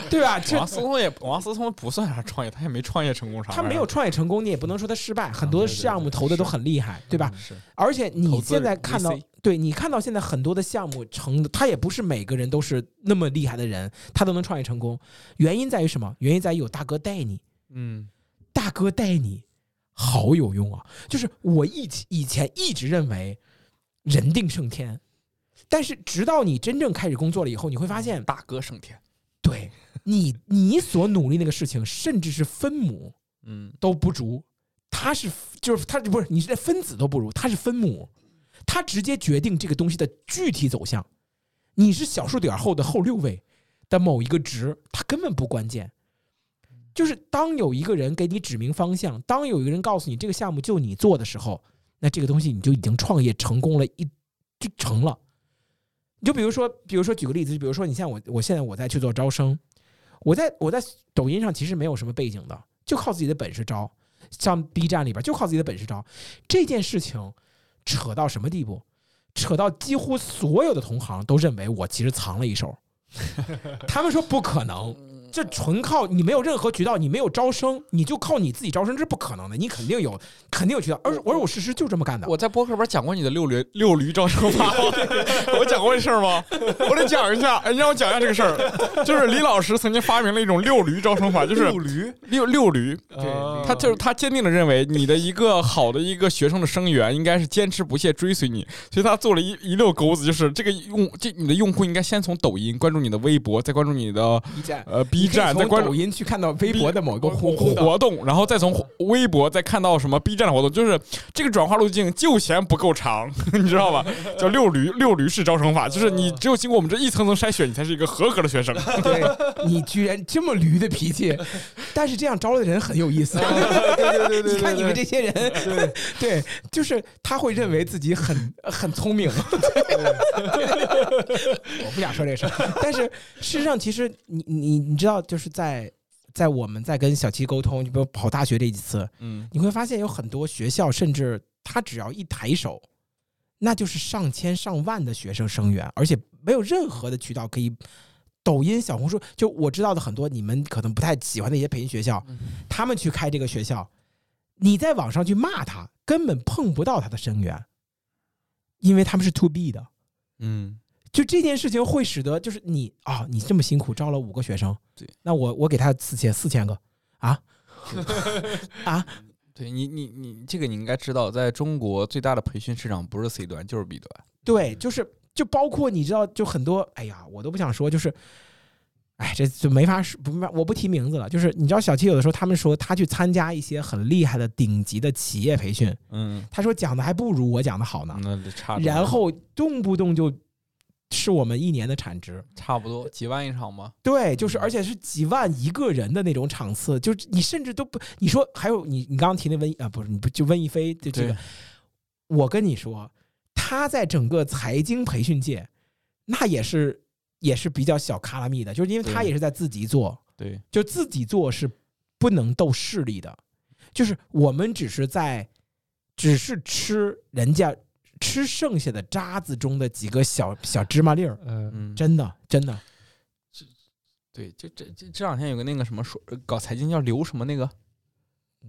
对吧？王思聪也王思聪不算啥创业，他也没创业成功啥他没有创业成功，你也不能说他失败，很多项目投的都很厉害，对吧？是而且你现在看到对你看到现在很多的项目成的，他也不是每个人都是那么厉害的人，他都能创业成功。原因在于什么？原因在于有大哥带你，嗯大哥带你好有用啊！就是我以以前一直认为人定胜天，但是直到你真正开始工作了以后，你会发现，大哥升天，对你你所努力那个事情，甚至是分母嗯都不如，他是就是他不是你是分子都不如，他是分母，他直接决定这个东西的具体走向。你是小数点后的后六位的某一个值，它根本不关键。就是当有一个人给你指明方向，当有一个人告诉你这个项目就你做的时候，那这个东西你就已经创业成功了一就成了。你就比如说，比如说举个例子，就比如说你像我，我现在我在去做招生，我在我在抖音上其实没有什么背景的，就靠自己的本事招。像 B 站里边就靠自己的本事招。这件事情扯到什么地步？扯到几乎所有的同行都认为我其实藏了一手，他们说不可能，这纯靠你没有任何渠道，你没有招生，你就靠你自己招生，这是不可能的。你肯定有，肯定有渠道。而而我事实就这么干的。我在博客里边讲过你的六驴六驴招生法，我讲过这事儿吗？我得讲一下，哎，你让我讲一下这个事儿。就是李老师曾经发明了一种六驴招生法，就是六驴，六六驴。对他就是他坚定的认为，你的一个好的一个学生的生源应该是坚持不懈追随你，所以他做了一一溜钩子，就是这个用这你的用户应该先从抖音关注你的微博，再关注你的，呃 B 站，再从关注抖音去看到微博的某个活活动。然后再从微博再看到什么 B 站的活动，就是这个转化路径就嫌不够长，你知道吧？叫六驴六驴式招生法，就是你只有经过我们这一层层筛选，你才是一个合格的学生。对你居然这么驴的脾气，但是这样招的人很有意思。对对对你看你们这些人，对，就是他会认为自己很很聪明。我不想说这事儿，但是事实上，其实你你你知道，就是在在我们在跟小七沟通，你比如跑大学这几次，嗯，你会发现有很多学校，甚至他只要一抬手，那就是上千上万的学生生源，而且没有任何的渠道可以。抖音、小红书，就我知道的很多你们可能不太喜欢的一些培训学校，他们去开这个学校，你在网上去骂他，根本碰不到他的生源，因为他们是 to B 的。嗯，就这件事情会使得，就是你啊，你这么辛苦招了五个学生，对，那我我给他四千四千个啊 啊，对你你你这个你应该知道，在中国最大的培训市场不是 C 端就是 B 端。对，就是就包括你知道，就很多，哎呀，我都不想说，就是，哎，这就没法说，不，我不提名字了。就是你知道，小七有的时候他们说他去参加一些很厉害的顶级的企业培训，嗯，他说讲的还不如我讲的好呢，那差然后动不动就是我们一年的产值。差不多几万一场吗？对，就是而且是几万一个人的那种场次，就是你甚至都不，你说还有你你刚刚提那温啊，不是你不就温一飞就这个，我跟你说，他在整个财经培训界，那也是也是比较小卡拉密的，就是因为他也是在自己做，对，就自己做是不能斗势力的，就是我们只是在只是吃人家吃剩下的渣子中的几个小小芝麻粒儿，嗯，嗯，真的真的。对，就这这这两天有个那个什么说搞财经叫刘什么那个，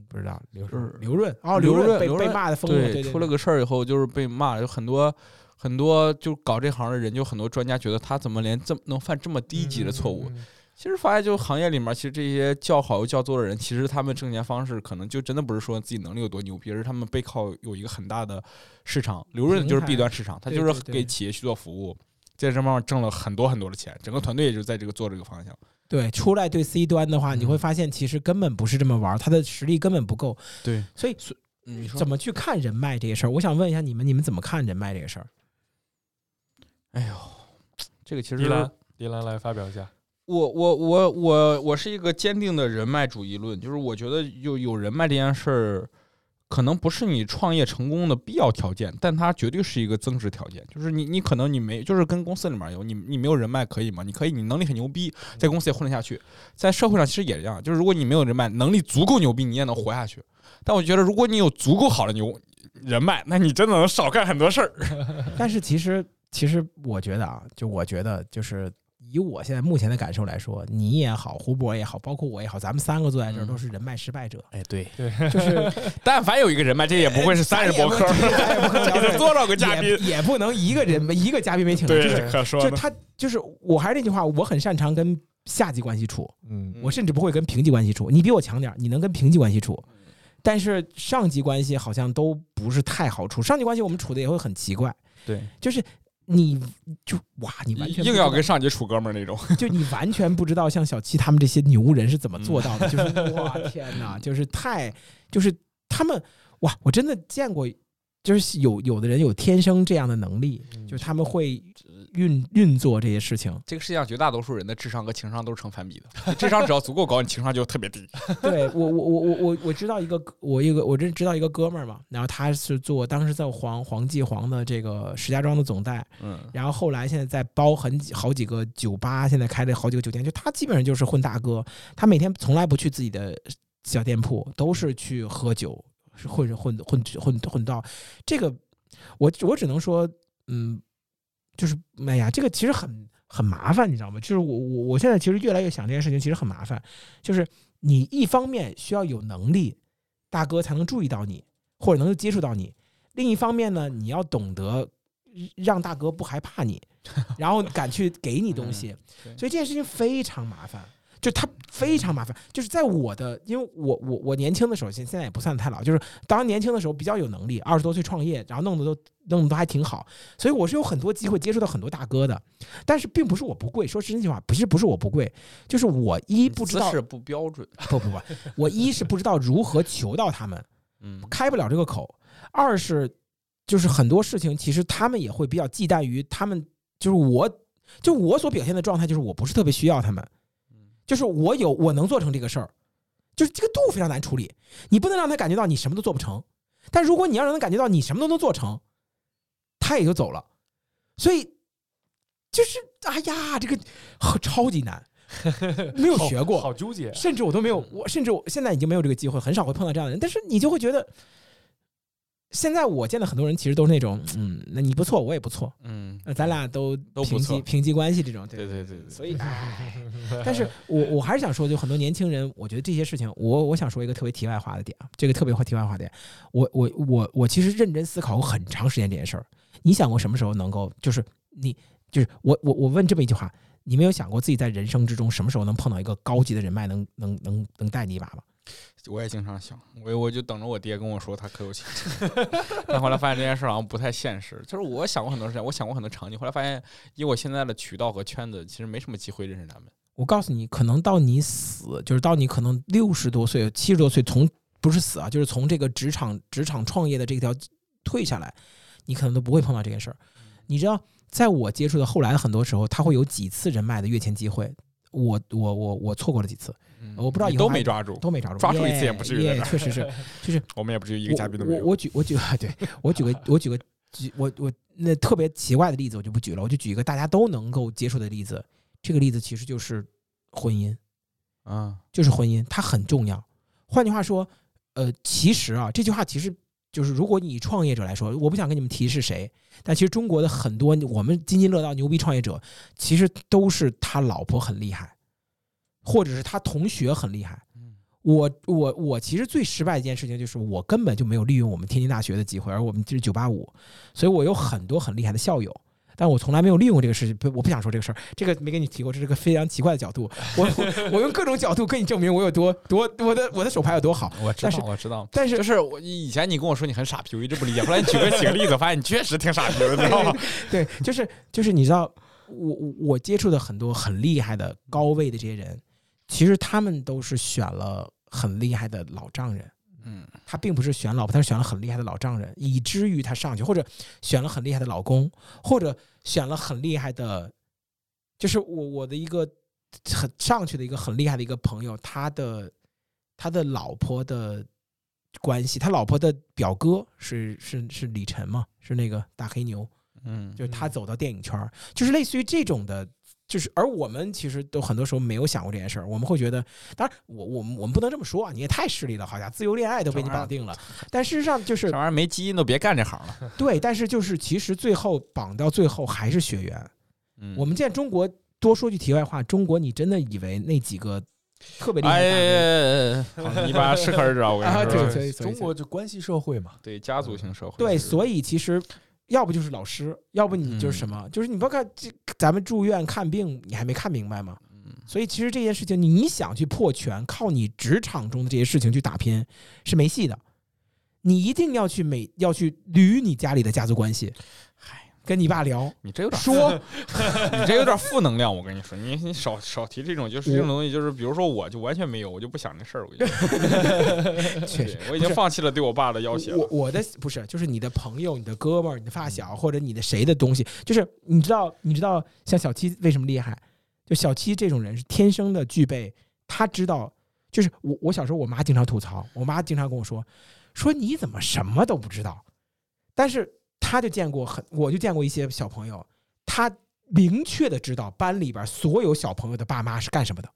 不知道刘就是刘润。哦，刘润被被骂的疯了，对，对出了个事儿以后就是被骂，有很多很多就搞这行的人，就很多专家觉得他怎么连这么能犯这么低级的错误？嗯，其实发现就行业里面，其实这些叫好又叫座的人，其实他们挣钱方式可能就真的不是说自己能力有多牛逼，而是他们背靠有一个很大的市场。刘润就是平台 B 端市场，他就是给企业去做服务，在这方面挣了很多很多的钱，整个团队也就在这个做这个方向。对，出来对 C 端的话，你会嗯发现其实根本不是这么玩儿，他的实力根本不够，对，所以嗯你怎么去看人脉这个事儿？我想问一下你们，你们怎么看人脉这个事儿？哎呦，这个其实迪兰，迪兰来发表一下。我我我我我是一个坚定的人脉主义论，就是我觉得有有人脉这件事儿，可能不是你创业成功的必要条件，但它绝对是一个增值条件。就是你你可能你没，就是跟公司里面有你你没有人脉可以吗？你可以，你能力很牛逼，在公司也混得下去，在社会上其实也一样。就是如果你没有人脉，能力足够牛逼，你也能活下去。但我觉得，如果你有足够好的牛人脉，那你真的能少干很多事儿。但是其实，其实我觉得啊，就我觉得就是。以我现在目前的感受来说，你也好，胡博也好，包括我也好，咱们三个坐在这儿嗯都是人脉失败者。哎，对，就是但凡有一个人脉，这也不会是三人博客，多少 个嘉宾？也也不能一个人一个嘉宾没请到，就对是，可说。就他就是我还是那句话，我很擅长跟下级关系处，嗯我甚至不会跟平级关系处。你比我强点儿，你能跟平级关系处，但是上级关系好像都不是太好处。上级关系我们处的也会很奇怪，对，就是你就哇，你完全硬要跟上级处哥们儿那种。就你完全不知道像小七他们这些牛人是怎么做到的，就是哇天哪，就是太就是他们哇，我真的见过，就是有有的人有天生这样的能力，嗯就是他们会运运作这些事情。这个世界上绝大多数人的智商和情商都是成反比的，智商只要足够高，你情商就特别低。对我我我我我我知道一个我一个我真知道一个哥们儿嘛，然后他是做当时在黄黄记黄的这个石家庄的总代，嗯，然后后来现在在包很几好几个酒吧，现在开了好几个酒店，就他基本上就是混大哥，他每天从来不去自己的小店铺，都是去喝酒，是混混混混混到这个，我我只能说，嗯，就是哎呀，这个其实很很麻烦，你知道吗？就是我我我现在其实越来越想这件事情，其实很麻烦。就是你一方面需要有能力，大哥才能注意到你，或者能够接触到你；另一方面呢，你要懂得让大哥不害怕你，然后敢去给你东西。对所以这件事情非常麻烦。就它非常麻烦，就是在我的，因为我我我年轻的时候，现现在也不算太老，就是当年轻的时候比较有能力，二十多岁创业，然后弄得都弄得都还挺好，所以我是有很多机会接触到很多大哥的，但是并不是我不贵，说真心话，不是不是我不贵，就是我一不知道姿势不标准，不不不，我一是不知道如何求到他们，嗯。开不了这个口；二是就是很多事情其实他们也会比较忌惮于他们，就是我就我所表现的状态就是我不是特别需要他们，就是我有我能做成这个事儿，就是这个度非常难处理，你不能让他感觉到你什么都做不成，但如果你要让他感觉到你什么都能做成，他也就走了，所以就是哎呀，这个超级难，没有 学过，好纠结。甚至我都没有，我甚至我现在已经没有这个机会，很少会碰到这样的人。但是你就会觉得，现在我见的很多人其实都是那种，嗯，那你不错，我也不错，嗯，那咱俩都都平级平级关系这种，对。对对对所以，哎，但是我我还是想说，就很多年轻人，我觉得这些事情，我我想说一个特别题外话的点啊，这个特别题外话点，我我我我其实认真思考过很长时间这件事儿。你想过什么时候能够，就是你就是我我我问这么一句话，你没有想过自己在人生之中什么时候能碰到一个高级的人脉，能能能能带你一把吗？我也经常想，我我就等着我爹跟我说他可有钱，但后来发现这件事好像不太现实。就是我想过很多事情，我想过很多场景，后来发现以我现在的渠道和圈子，其实没什么机会认识他们。我告诉你，可能到你死，就是到你可能六十多岁、七十多岁，从不是死啊，就是从这个职场职场创业的这条退下来，你可能都不会碰到这件事儿。你知道，在我接触的后来的很多时候，他会有几次人脉的跃迁机会，我我我我错过了几次，嗯我不知道你以后都没抓住，都没抓住，抓住一次也不至于在这儿耶确实是，就是我们也不至于一个嘉宾都没有。我我我举我举对我举个 我举个举我我那特别奇怪的例子我就不举了，我就举一个大家都能够接受的例子。这个例子其实就是婚姻，啊，就是婚姻，它很重要。换句话说，呃，其实啊，这句话其实就是，如果你以创业者来说，我不想跟你们提是谁，但其实中国的很多我们津津乐道牛逼创业者，其实都是他老婆很厉害，或者是他同学很厉害。嗯我我我其实最失败的一件事情就是我根本就没有利用我们天津大学的机会，而我们就是九八五，所以我有很多很厉害的校友，但我从来没有利用这个事情。不，我不想说这个事儿，这个没跟你提过，这是个非常奇怪的角度。我我 我用各种角度跟你证明我有多多我的我的手牌有多好。我知道，我知道。但是就是我以前你跟我说你很傻逼，我一直不理解。后来你举个几个例子，发现你确实挺傻逼的，你知道吗？对，就是就是你知道，我我我接触的很多很厉害的高位的这些人，其实他们都是选了很厉害的老丈人。嗯他并不是选老婆，他是选了很厉害的老丈人，以至于他上去，或者选了很厉害的老公，或者选了很厉害的，就是我我的一个很上去的一个很厉害的一个朋友，他的他的老婆的关系，他老婆的表哥是是是李晨嘛，是那个大黑牛，嗯，就是他走到电影圈，就是类似于这种的，就是而我们其实都很多时候没有想过这件事儿，我们会觉得，当然我我们我们不能这么说啊，你也太势利了，好像自由恋爱都被你绑定了，但事实上就是这玩意儿没基因都别干这行了。对，但是就是其实最后绑到最后还是血缘。嗯，我们见中国多说句题外话，中国你真的以为那几个特别厉害？哎，你把适可而止啊！我跟啊你说，中国就关系社会嘛，对家族型社会，对，所以其实要不就是老师，要不你就是什么，就是你不要看这咱们住院看病，你还没看明白吗？嗯所以其实这件事情，你想去破权，靠你职场中的这些事情去打拼是没戏的。你一定要去每要去捋你家里的家族关系，嗨，跟你爸聊你这有点说，你这有点负能量，我跟你说，你你少少提这种，就是这种东西，就是比如说我就完全没有，我就不想这事儿，我就 确实我已经放弃了对我爸的要挟了。我我的不是，就是你的朋友、你的哥们儿、你的发小或者你的谁的东西，就是你知道，你知道像小七为什么厉害？就小七这种人是天生的具备，他知道，就是我我小时候我妈经常吐槽，我妈经常跟我说，说你怎么什么都不知道？但是他就见过很，我就见过一些小朋友，他明确的知道班里边所有小朋友的爸妈是干什么的。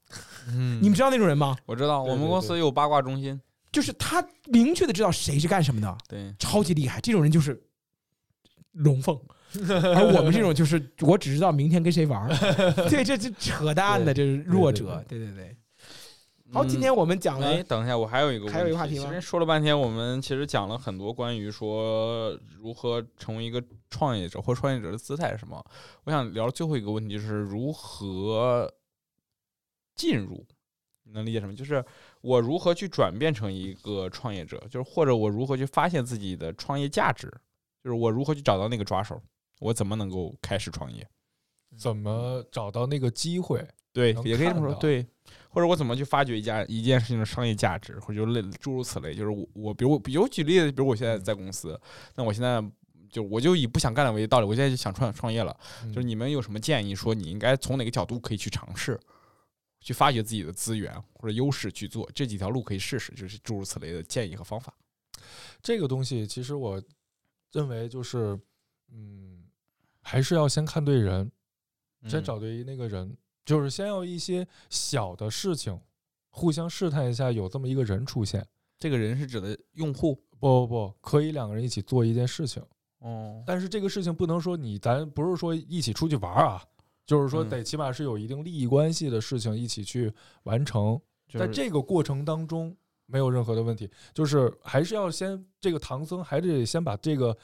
嗯你们知道那种人吗？我知道，我们公司有八卦中心，就是他明确的知道谁是干什么的。对，超级厉害，这种人就是龙凤，而 我们这种就是我只知道明天跟谁玩儿，对，这这扯淡的，这是弱者，对对对。好，今天我们讲了哎，，等一下，我还有一个还有一个话题其吗实说了半天，我们其实讲了很多关于说如何成为一个创业者或创业者的姿态是什么。我想聊最后一个问题，就是如何进入。你能理解什么？就是我如何去转变成一个创业者，就是或者我如何去发现自己的创业价值，就是我如何去找到那个抓手，我怎么能够开始创业？怎么找到那个机会？对，也可以这么说，对，或者我怎么去发掘一家一件事情的商业价值，或者就类诸如此类。就是我我比如我比如举例子，比如我现在在公司，那我现在就我就以不想干了为道理，我现在就想创创业了。嗯就是你们有什么建议，说你应该从哪个角度可以去尝试，去发掘自己的资源或者优势去做这几条路可以试试，就是诸如此类的建议和方法。这个东西，其实我认为就是，嗯，还是要先看对人，先嗯找对那个人，就是先要一些小的事情，互相试探一下，有这么一个人出现。这个人是指的用户不不不，可以两个人一起做一件事情，哦，但是这个事情不能说你咱不是说一起出去玩儿啊，就是说嗯得起码是有一定利益关系的事情一起去完成。在就是这个过程当中没有任何的问题，就是还是要先这个唐僧还得先把这个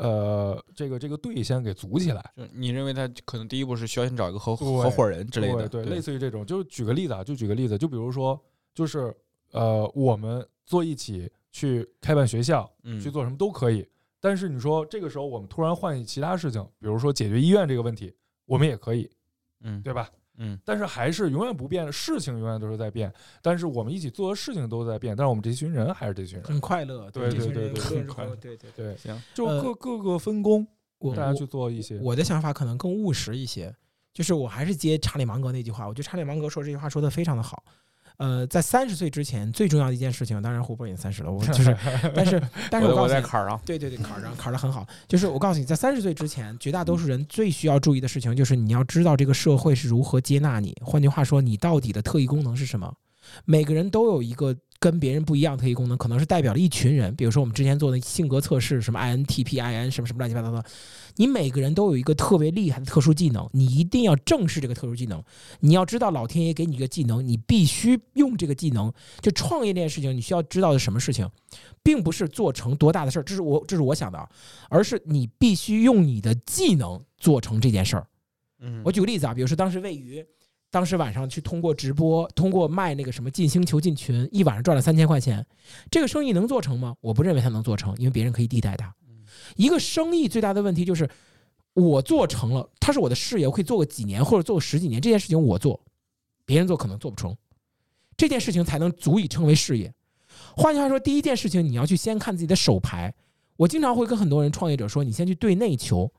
呃这个这个队先给组起来。就你认为他可能第一步是需要先找一个合合伙人之类的，对，类似于这种，就举个例子啊，就举个例子，就比如说，就是呃，我们坐一起去开办学校，嗯去做什么都可以。但是你说这个时候我们突然换其他事情，比如说解决医院这个问题，我们也可以，嗯对吧？嗯但是还是永远不变的事情，永远都是在变。但是我们一起做的事情都在变，但是我们这群人还是这群人。很快乐，对对对对很快乐对对对。行，就呃各各个分工，我我大家去做一些。我的想法可能更务实一些，就是我还是接查理芒格那句话，我觉得查理芒格说这句话说的非常的好。呃，在三十岁之前，最重要的一件事情，当然胡波已经三十了，我就是，但是但是我我我告诉你，在坎儿上，对对对，坎儿上坎儿的很好。就是我告诉你，在三十岁之前，绝大多数人最需要注意的事情，就是你要知道这个社会是如何接纳你。换句话说，你到底的特异功能是什么？每个人都有一个跟别人不一样的特异功能，可能是代表了一群人。比如说我们之前做的性格测试，什么 INTP、IN 什么什么乱七八糟的，你每个人都有一个特别厉害的特殊技能，你一定要正视这个特殊技能。你要知道，老天爷给你一个技能，你必须用这个技能。就创业这件事情，你需要知道的什么事情，并不是做成多大的事儿，这是我这是我想的啊，而是你必须用你的技能做成这件事儿。嗯我举个例子啊，比如说当时喂鱼，当时晚上去通过直播，通过卖那个什么进星球进群，一晚上赚了三千块钱，这个生意能做成吗？我不认为它能做成，因为别人可以替代它。一个生意最大的问题就是，我做成了，它是我的事业，我可以做个几年或者做个十几年，这件事情我做，别人做可能做不成，这件事情才能足以称为事业。换句话说，第一件事情你要去先看自己的手牌。我经常会跟很多人创业者说，你先去对内求。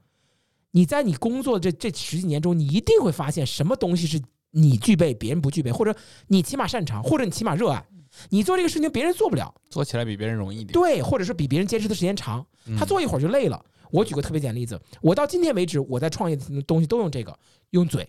你在你工作这这十几年中，你一定会发现什么东西是你具备，别人不具备，或者你起码擅长，或者你起码热爱。你做这个事情，别人做不了，做起来比别人容易一点。对，或者是比别人坚持的时间长，嗯他做一会儿就累了。我举个特别简单的例子，我到今天为止，我在创业的东西都用这个，用嘴，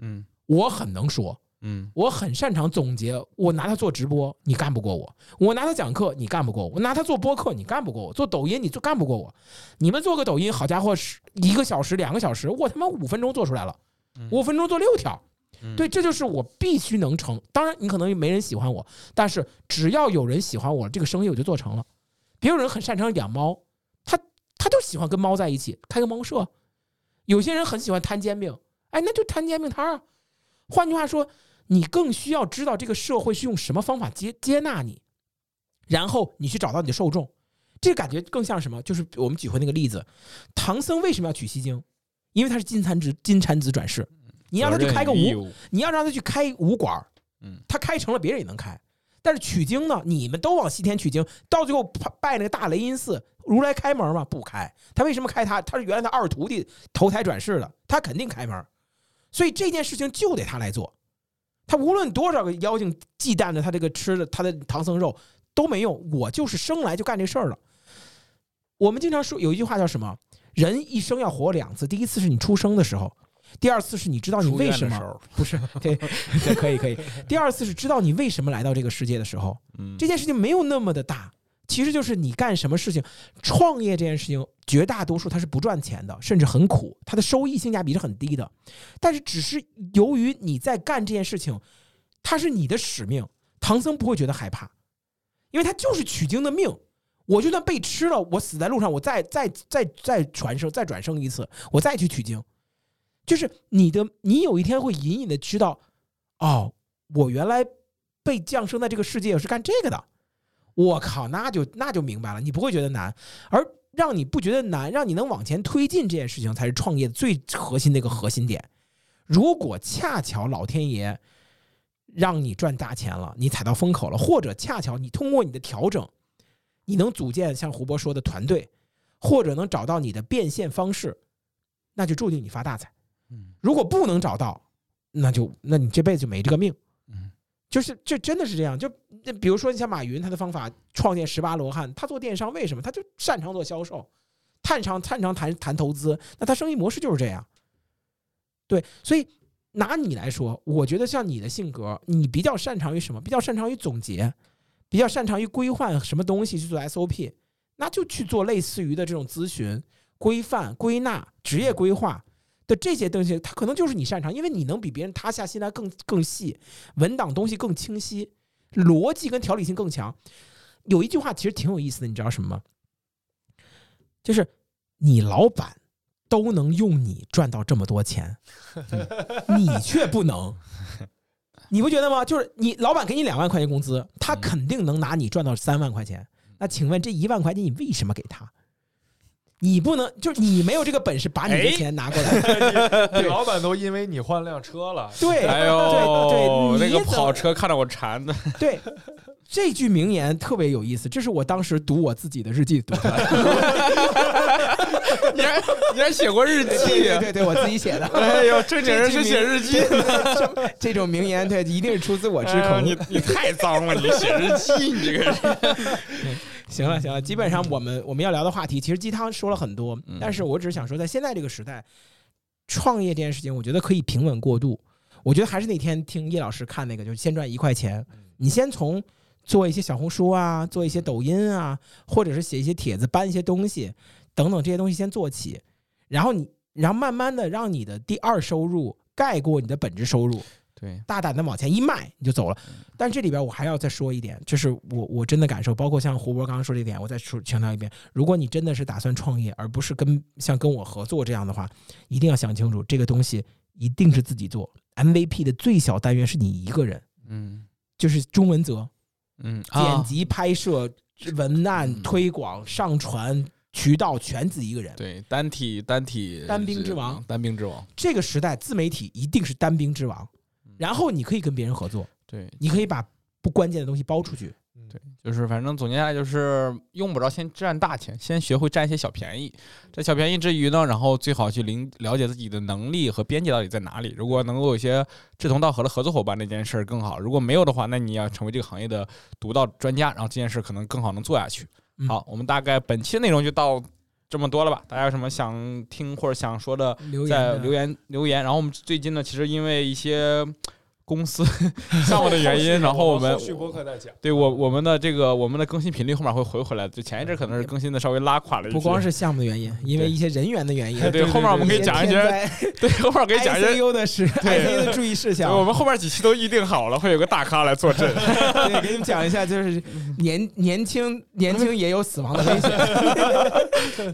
嗯我很能说，嗯我很擅长总结。我拿它做直播，你干不过我；我拿它讲课，你干不过我；我拿它做播客，你干不过我；做抖音，你做干不过我。你们做个抖音，好家伙，是一个小时、两个小时，我他妈五分钟做出来了，嗯五分钟做六条。对，这就是我必须能成。当然，你可能没人喜欢我，但是只要有人喜欢我，这个生意我就做成了。别有人很擅长养猫，他他就喜欢跟猫在一起，开个猫舍。有些人很喜欢摊煎饼，哎，那就摊煎饼摊儿啊。换句话说，你更需要知道这个社会是用什么方法接接纳你，然后你去找到你的受众。这个感觉更像什么？就是我们举回那个例子，唐僧为什么要取西经？因为他是金蝉子金蝉子转世。你让他去开个武，你要让他去开武馆儿，嗯他开成了，别人也能开。但是取经呢，你们都往西天取经，到最后拜拜那个大雷音寺，如来开门吗？不开。他为什么开他？他是原来他二徒弟投胎转世的，他肯定开门。所以这件事情就得他来做。他无论多少个妖精忌惮着他这个吃的他的唐僧肉都没用，我就是生来就干这事儿了。我们经常说有一句话叫什么？人一生要活两次，第一次是你出生的时候，第二次是你知道你为什么不是 对，对可以可以。第二次是知道你为什么来到这个世界的时候，嗯这件事情没有那么的大，其实就是你干什么事情，创业这件事情，绝大多数它是不赚钱的，甚至很苦，它的收益性价比是很低的。但是只是由于你在干这件事情，它是你的使命，唐僧不会觉得害怕，因为他就是取经的命。我就算被吃了，我死在路上，我再再再再传生，再转生一次，我再去取经。就是你的，你有一天会隐隐的知道，哦，我原来被降生在这个世界是干这个的。我靠，那就那就明白了，你不会觉得难，而让你不觉得难，让你能往前推进这件事情，才是创业最核心的一个核心点。如果恰巧老天爷让你赚大钱了，你踩到风口了，或者恰巧你通过你的调整。你能组建像胡博说的团队，或者能找到你的变现方式，那就注定你发大财。嗯，如果不能找到，那就那你这辈子就没这个命。嗯，就是这真的是这样。就那比如说你像马云，他的方法创建十八罗汉，他做电商为什么？他就擅长做销售，擅长擅长谈谈投资，那他生意模式就是这样。对，所以拿你来说，我觉得像你的性格，你比较擅长于什么？比较擅长于总结。比较擅长于规划什么东西去做 SOP，那就去做类似于的这种咨询、规范、归纳、职业规划的这些东西，它可能就是你擅长，因为你能比别人塌下心来更更细，文档东西更清晰，逻辑跟条理性更强。有一句话其实挺有意思的，你知道什么吗？就是你老板都能用你赚到这么多钱，你却不能。你不觉得吗？就是你老板给你两万块钱工资，他肯定能拿你赚到三万块钱。那请问这一万块钱你为什么给他？你不能，就是你没有这个本事把你的钱拿过来。你 老板都因为你换辆车了。对，哎呦，对对，那个跑车看着我馋的。对，这句名言特别有意思，这是我当时读我自己的日记读的。你还你还写过日记？对对对，我自己写的。哎呦，正经人是写日记的。这种名言，对，一定是出自我之口。你你太脏了，你写日记，你这个人。行了行了，基本上我们我们要聊的话题，其实鸡汤说了很多，但是我只是想说，在现在这个时代，创业这件事情，我觉得可以平稳过渡。我觉得还是那天听叶老师看那个，就是先赚一块钱，你先从做一些小红书啊，做一些抖音啊，或者是写一些帖子，搬一些东西。等等这些东西先做起，然后你，然后慢慢的让你的第二收入盖过你的本职收入，对，大胆的往前一迈你就走了。但这里边我还要再说一点，就是我我真的感受，包括像胡博刚刚说这点，我再说强调一遍：如果你真的是打算创业，而不是跟像跟我合作这样的话，一定要想清楚，这个东西一定是自己做。MVP 的最小单元是你一个人，嗯，就是中文则，嗯，剪辑、拍摄、文案、推广、上传。渠道全自己一个人，对单体单体单兵之王，单兵之王。这个时代自媒体一定是单兵之王，然后你可以跟别人合作，对，你可以把不关键的东西包出去，对，就是反正总结下来就是用不着先占大钱，先学会占一些小便宜。在小便宜之余呢，然后最好去了了解自己的能力和边界到底在哪里。如果能够有一些志同道合的合作伙伴，那件事儿更好。如果没有的话，那你要成为这个行业的独到专家，然后这件事可能更好能做下去。好，我们大概本期的内容就到这么多了吧？大家有什么想听或者想说的，在留言留言。然后我们最近呢，其实因为一些。公司项目的原因，然后我们对我我们的这个我们的更新频率后面会回回来。就前一阵可能是更新的稍微拉垮了一些，不光是项目的原因，因为一些人员的原因。对，后面我们可以讲一些，对，后面可以讲一些 U 的是 ICU 的注意事项。我们后面几期都预定好了，会有个大咖来坐镇，对，给你们讲一下，就是年年轻年轻也有死亡的危险。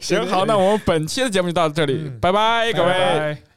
行，好，那我们本期的节目就到这里，拜拜，各位。